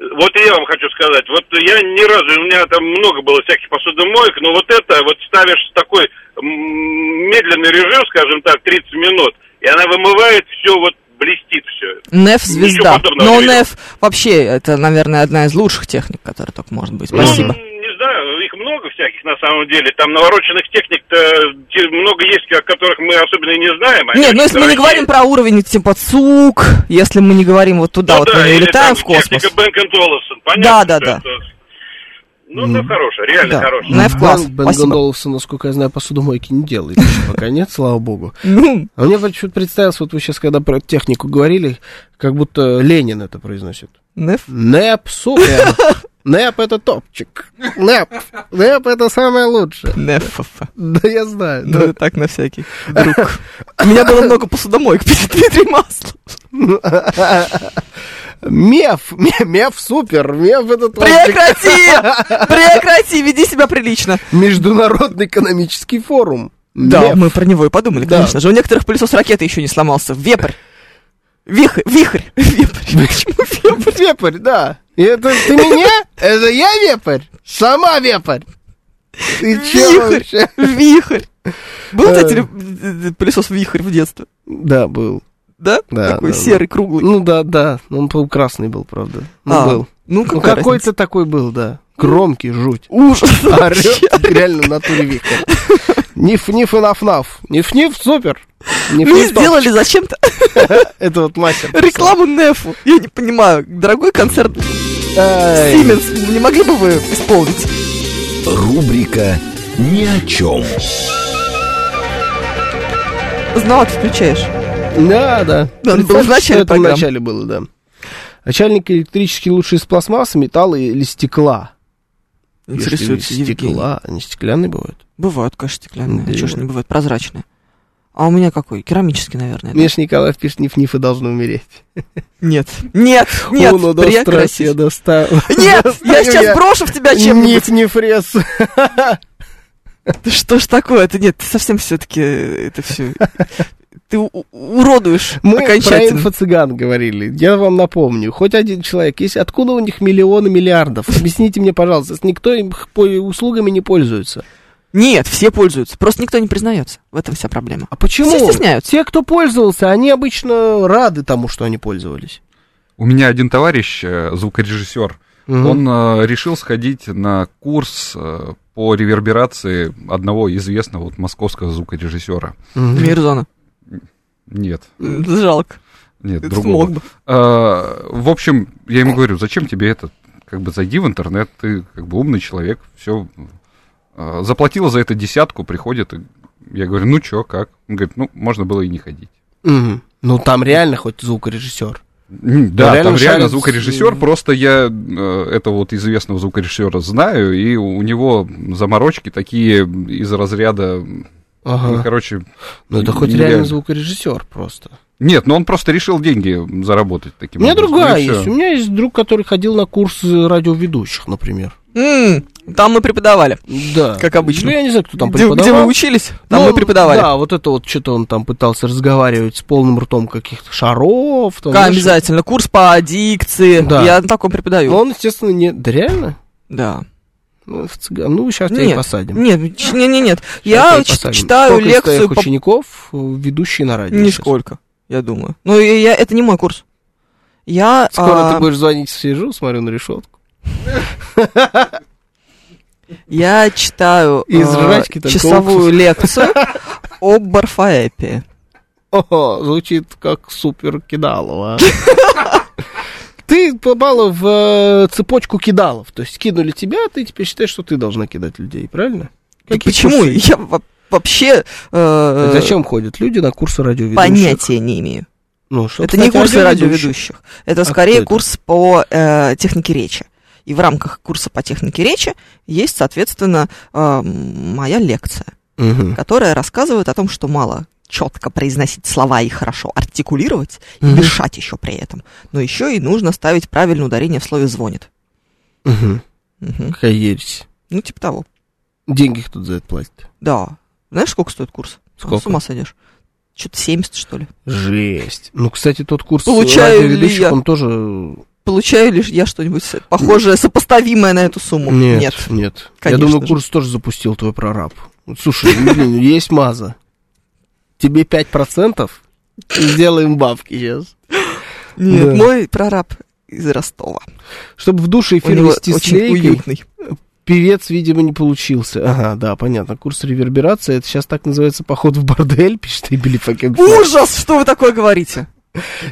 Вот и я вам хочу сказать, вот я ни разу, у меня там много было всяких посудомоек, но вот это, вот ставишь такой медленный режим, скажем так, 30 минут, и она вымывает все, вот блестит все. Неф звезда. Но. Неф вообще, это, наверное, одна из лучших техник, которая только может быть. Ну, Спасибо. не знаю, их много всяких на самом деле. Там навороченных техник-то те- много есть, о которых мы особенно и не знаем. Они Нет, ну очень если мы не говорим про уровень типа ЦУК, если мы не говорим вот туда, Ну вот да, мы улетаем в космос. Техника Бэнк Олufsen, понятно, Да, да, да. это- Ну, да, хорошая, реально Да. хорошая. На F-класс. Бен, Бен. Гондоловсон, насколько я знаю, посудомойки не делает пока нет, слава богу. Ну, А мне почему-то представилось, вот вы сейчас, когда про технику говорили, как будто Ленин это произносит. Неф. НЭП супер. НЭП это топчик. НЭП. НЭП это самое лучшее. Неф. Да, я знаю. Ну, да. так, на всякий вдруг. У меня было много посудомоек перед Дмитрием Маслов. Меф. Ме- Меф супер. Меф это топчик. Прекрати! Прекрати, веди себя прилично. Международный экономический форум. Да, Меф. мы про него и подумали, Да. конечно же. У некоторых пылесос ракеты еще не сломался. Вепрь. Вихрь, вихрь, вепрь. Почему вепрь? Вепрь, да. Это ты меня? Это я вепрь? Сама вепрь. Ты че Вихрь, вообще? вихрь. Был, Э. кстати, ли- пылесос вихрь в детстве? Да, был. Да? Да, Такой да, серый, круглый. Ну да, да. Он был красный был, правда. Ну, А, был. Ну, Ну, какой-то такой был, да. Громкий, жуть. Ужас. Орёт, реально в натуре вихрь. Ниф-ниф и наф-наф. Ниф-ниф, супер. Мы Ниф-ниф, топ. сделали зачем-то Это вот мастер. рекламу Нефу. Я не понимаю. Дорогой концерт. Siemens, не могли бы вы исполнить? Рубрика «Ни о чем». Знал, ты включаешь. Да, да. Да, он был в начале это в программы. начале было, да. Начальник электрический лучше из пластмассы, металла или стекла? Интересуется стекла, они стеклянные бывают. Бывают, конечно, стеклянные. Да. А чё ж не бывает? Прозрачные. А у меня какой? Керамический, наверное. да? Миш Николаев пишет, ниф-нифы должны умереть. Нет. Нет, нет, Уно до страсти прекрати. я достал. Нет, я сейчас брошу в тебя чем-нибудь. Ниф-нифрес. Да что ж такое? Это нет, ты совсем все-таки это все Ты уродуешь Мы про окончательно. инфо-цыган говорили. Я вам напомню. Хоть один человек. Если откуда у них миллионы миллиардов? Объясните мне, пожалуйста, никто им по- услугами не пользуется. Нет, все пользуются. Просто никто не признается. В этом вся проблема. А почему? Все стесняются. Те, кто пользовался, они обычно рады тому, что они пользовались. У меня один товарищ, э, звукорежиссер, Мгм. он э, решил сходить на курс э, по реверберации одного известного вот, московского звукорежиссера. Мгм. Мирзона. Нет, Жалко. нет, другого. смог бы. А, в общем, я ему говорю, зачем тебе это? Как бы зайди в интернет, ты как бы умный человек, все. Заплатила за это десятку, приходит, и я говорю, ну чё, как? Он говорит, ну, можно было и не ходить. Мгм. Ну, там реально хоть звукорежиссер. Да, реально там реально шарит звукорежиссер, просто я э, этого вот известного звукорежиссера знаю, и у него заморочки такие из разряда, ну, Ага. короче... Ну, это хоть нереально. реально звукорежиссер просто. Нет, но он просто решил деньги заработать таким У меня образом, другая и всё. есть. У меня есть друг, который ходил на курс радиоведущих, например. М, Там мы преподавали. Да. Как обычно. Ну, я не знаю, кто там Где, где преподавал. вы учились, там Ну, мы преподавали. Да, вот это вот что-то он там пытался разговаривать с полным ртом каких-то шаров. Там, Ка- знаешь, обязательно. Курс по дикции. Да. Я на таком преподаю. Но он, естественно, не... Да реально? Да. Ну, в цыган- ну сейчас тебя и Нет, посадим. Нет, не, не, нет. Я ч- читаю Сколько лекцию по... учеников, э, ведущие на радио. сейчас? Нисколько, я думаю. Ну, я, это не мой курс. Я... Скоро а, ты будешь звонить, сижу, смотрю на решетку. Я читаю а, часовую лекцию об барфаэпии. Ого, звучит как супер кидалово. Ты попала в э, цепочку кидалов. То есть кинули тебя, ты теперь считаешь, что ты должна кидать людей, правильно? Какие почему? курсы? Я во- вообще э, Зачем ходят люди на курсы радиоведущих? понятия не имею. Ну, чтоб Это не стать курсы радиоведущих. Это А скорее это? курс по э, технике речи. И в рамках курса по технике речи есть, соответственно, э, моя лекция, Мгм. которая рассказывает о том, что мало четко произносить слова и хорошо артикулировать, и Мгм. дышать еще при этом. Но еще и нужно ставить правильное ударение в слове звонит. Мгм. Какая ересь. Ну, типа того. Деньги кто за это платит? Да. Знаешь, сколько стоит курс? Сколько? С ума сойдешь. Что-то 70, что ли. Жесть. Ну, кстати, тот курс Получаю ли я? он тоже... Получаю ли я что-нибудь похожее, сопоставимое на эту сумму? Нет, Нет. нет. Конечно Я думаю, же. курс тоже запустил твой прораб. Слушай, ну, блин, есть маза. Тебе 5% сделаем бабки сейчас. Нет, Да. мой прораб из Ростова. Чтобы в душе эфир вести очень уютный. певец, видимо, не получился. Ага, да, понятно. Курс реверберации, это сейчас так называется поход в бордель, пишет Эбили Ужас, что вы такое говорите?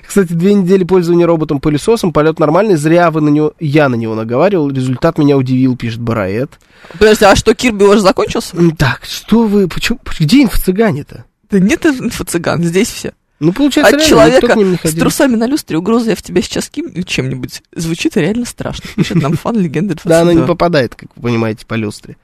Кстати, две недели пользования роботом-пылесосом, полет нормальный, зря вы на него, я на него наговаривал, результат меня удивил, пишет Бараэт. Подожди, а что, Кирби уже закончился? Так, что вы, почему, где инфо-цыгане-то? Да нет инфо-цыган, здесь все. Ну, получается, От реально, человека никто к ним не с трусами на люстре угроза я в тебя сейчас кину чем-нибудь. Звучит реально страшно. Пишет нам фан легенды 22. Да, она не попадает, как вы понимаете, по люстре.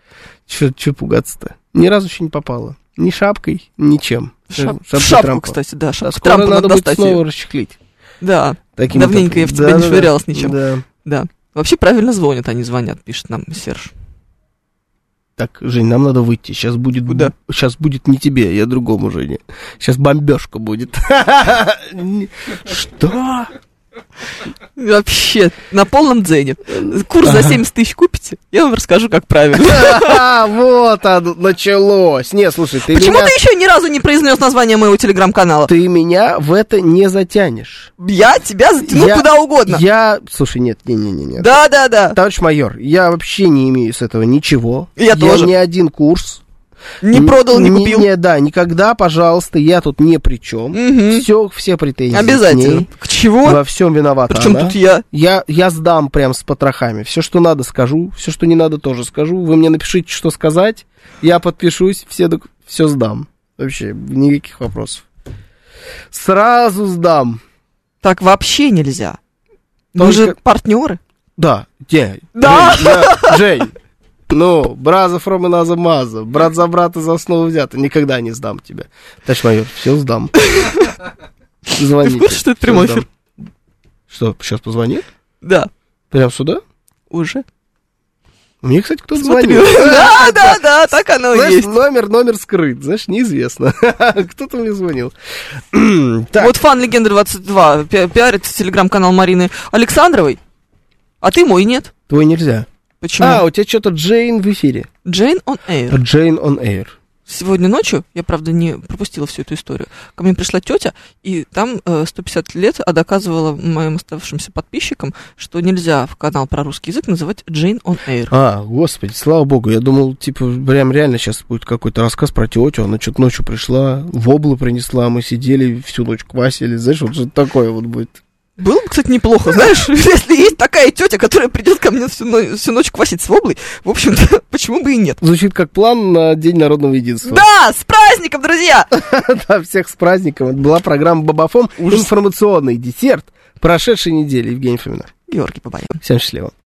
Че пугаться-то? Ни разу еще не попала. Ни шапкой, ничем. Шап- Шапкой шапку, Трампа. кстати, да, А шапку скоро Трампа надо надо будет снова её. расчехлить. Да, Таким Давненько я в тебя не швырялась ничем. Да. да. Вообще правильно звонят, они звонят, пишет нам Серж. Так, Жень, нам надо выйти. Сейчас будет... Куда? Сейчас будет не тебе, я другому Жене. Сейчас бомбежка будет. Что? Вообще, на полном дзене. Курс за 70 тысяч купите, я вам расскажу, как правильно. Вот оно началось. Не, слушай, ты Почему ты еще ни разу не произнес название моего телеграм-канала? Ты меня в это не затянешь. Я тебя затяну Я- куда угодно. Я... Слушай, нет, не-не-не. Да, да, да. Товарищ майор, я вообще не имею с этого ничего. Я тоже. ни один курс. Не продал, не купил. Не, да, никогда, пожалуйста, я тут ни при чем. Мгм. Все, все претензии. к Обязательно. ней. К чего? Во всем виновата Причем она. тут я? Я, я сдам прям с потрохами. Все, что надо, скажу. Все, что не надо, тоже скажу. Вы мне напишите, что сказать. Я подпишусь, все, все сдам. Вообще, никаких вопросов. Сразу сдам. Так вообще нельзя. Только- же партнеры. Да, где? Да, Жень. Ну, браза another mother. Брат за брата за основу взято. Никогда не сдам тебя. Товарищ майор, все сдам. Звоните. Ты что это прямой эфир? Что, сейчас позвонит? Да, Прям сюда? уже. Мне, кстати, кто-то Смотрю. звонил. Да, да, да, так оно и есть. номер, номер скрыт, знаешь, неизвестно. Кто-то мне звонил. Вот фан Легенды 22 пи- пиарит телеграм-канал Марины Александровой, а ты мой нет. твой нельзя. Почему? А, у тебя что-то Джейн в эфире. Джейн on Air. Джейн on air. Сегодня ночью, я, правда, не пропустила всю эту историю, ко мне пришла тетя, и там э, 150 лет а доказывала моим оставшимся подписчикам, что нельзя в канал про русский язык называть Джейн on Air. А, господи, слава богу, я думал, типа, прям реально сейчас будет какой-то рассказ про тетю, она что-то ночью пришла, воблы принесла, мы сидели всю ночь квасили, знаешь, вот что-то такое вот будет. Было бы, кстати, неплохо, знаешь, если есть такая тетя, которая придет ко мне всю, но- всю ночь квасить с воблой, в общем-то, почему бы и нет. Звучит как план на День народного единства. Да, с праздником, друзья! Да, всех с праздником. Это была программа Бабафом. Информационный десерт прошедшей недели. Евгений Фомина. Георгий Бабаев. Всем счастливо.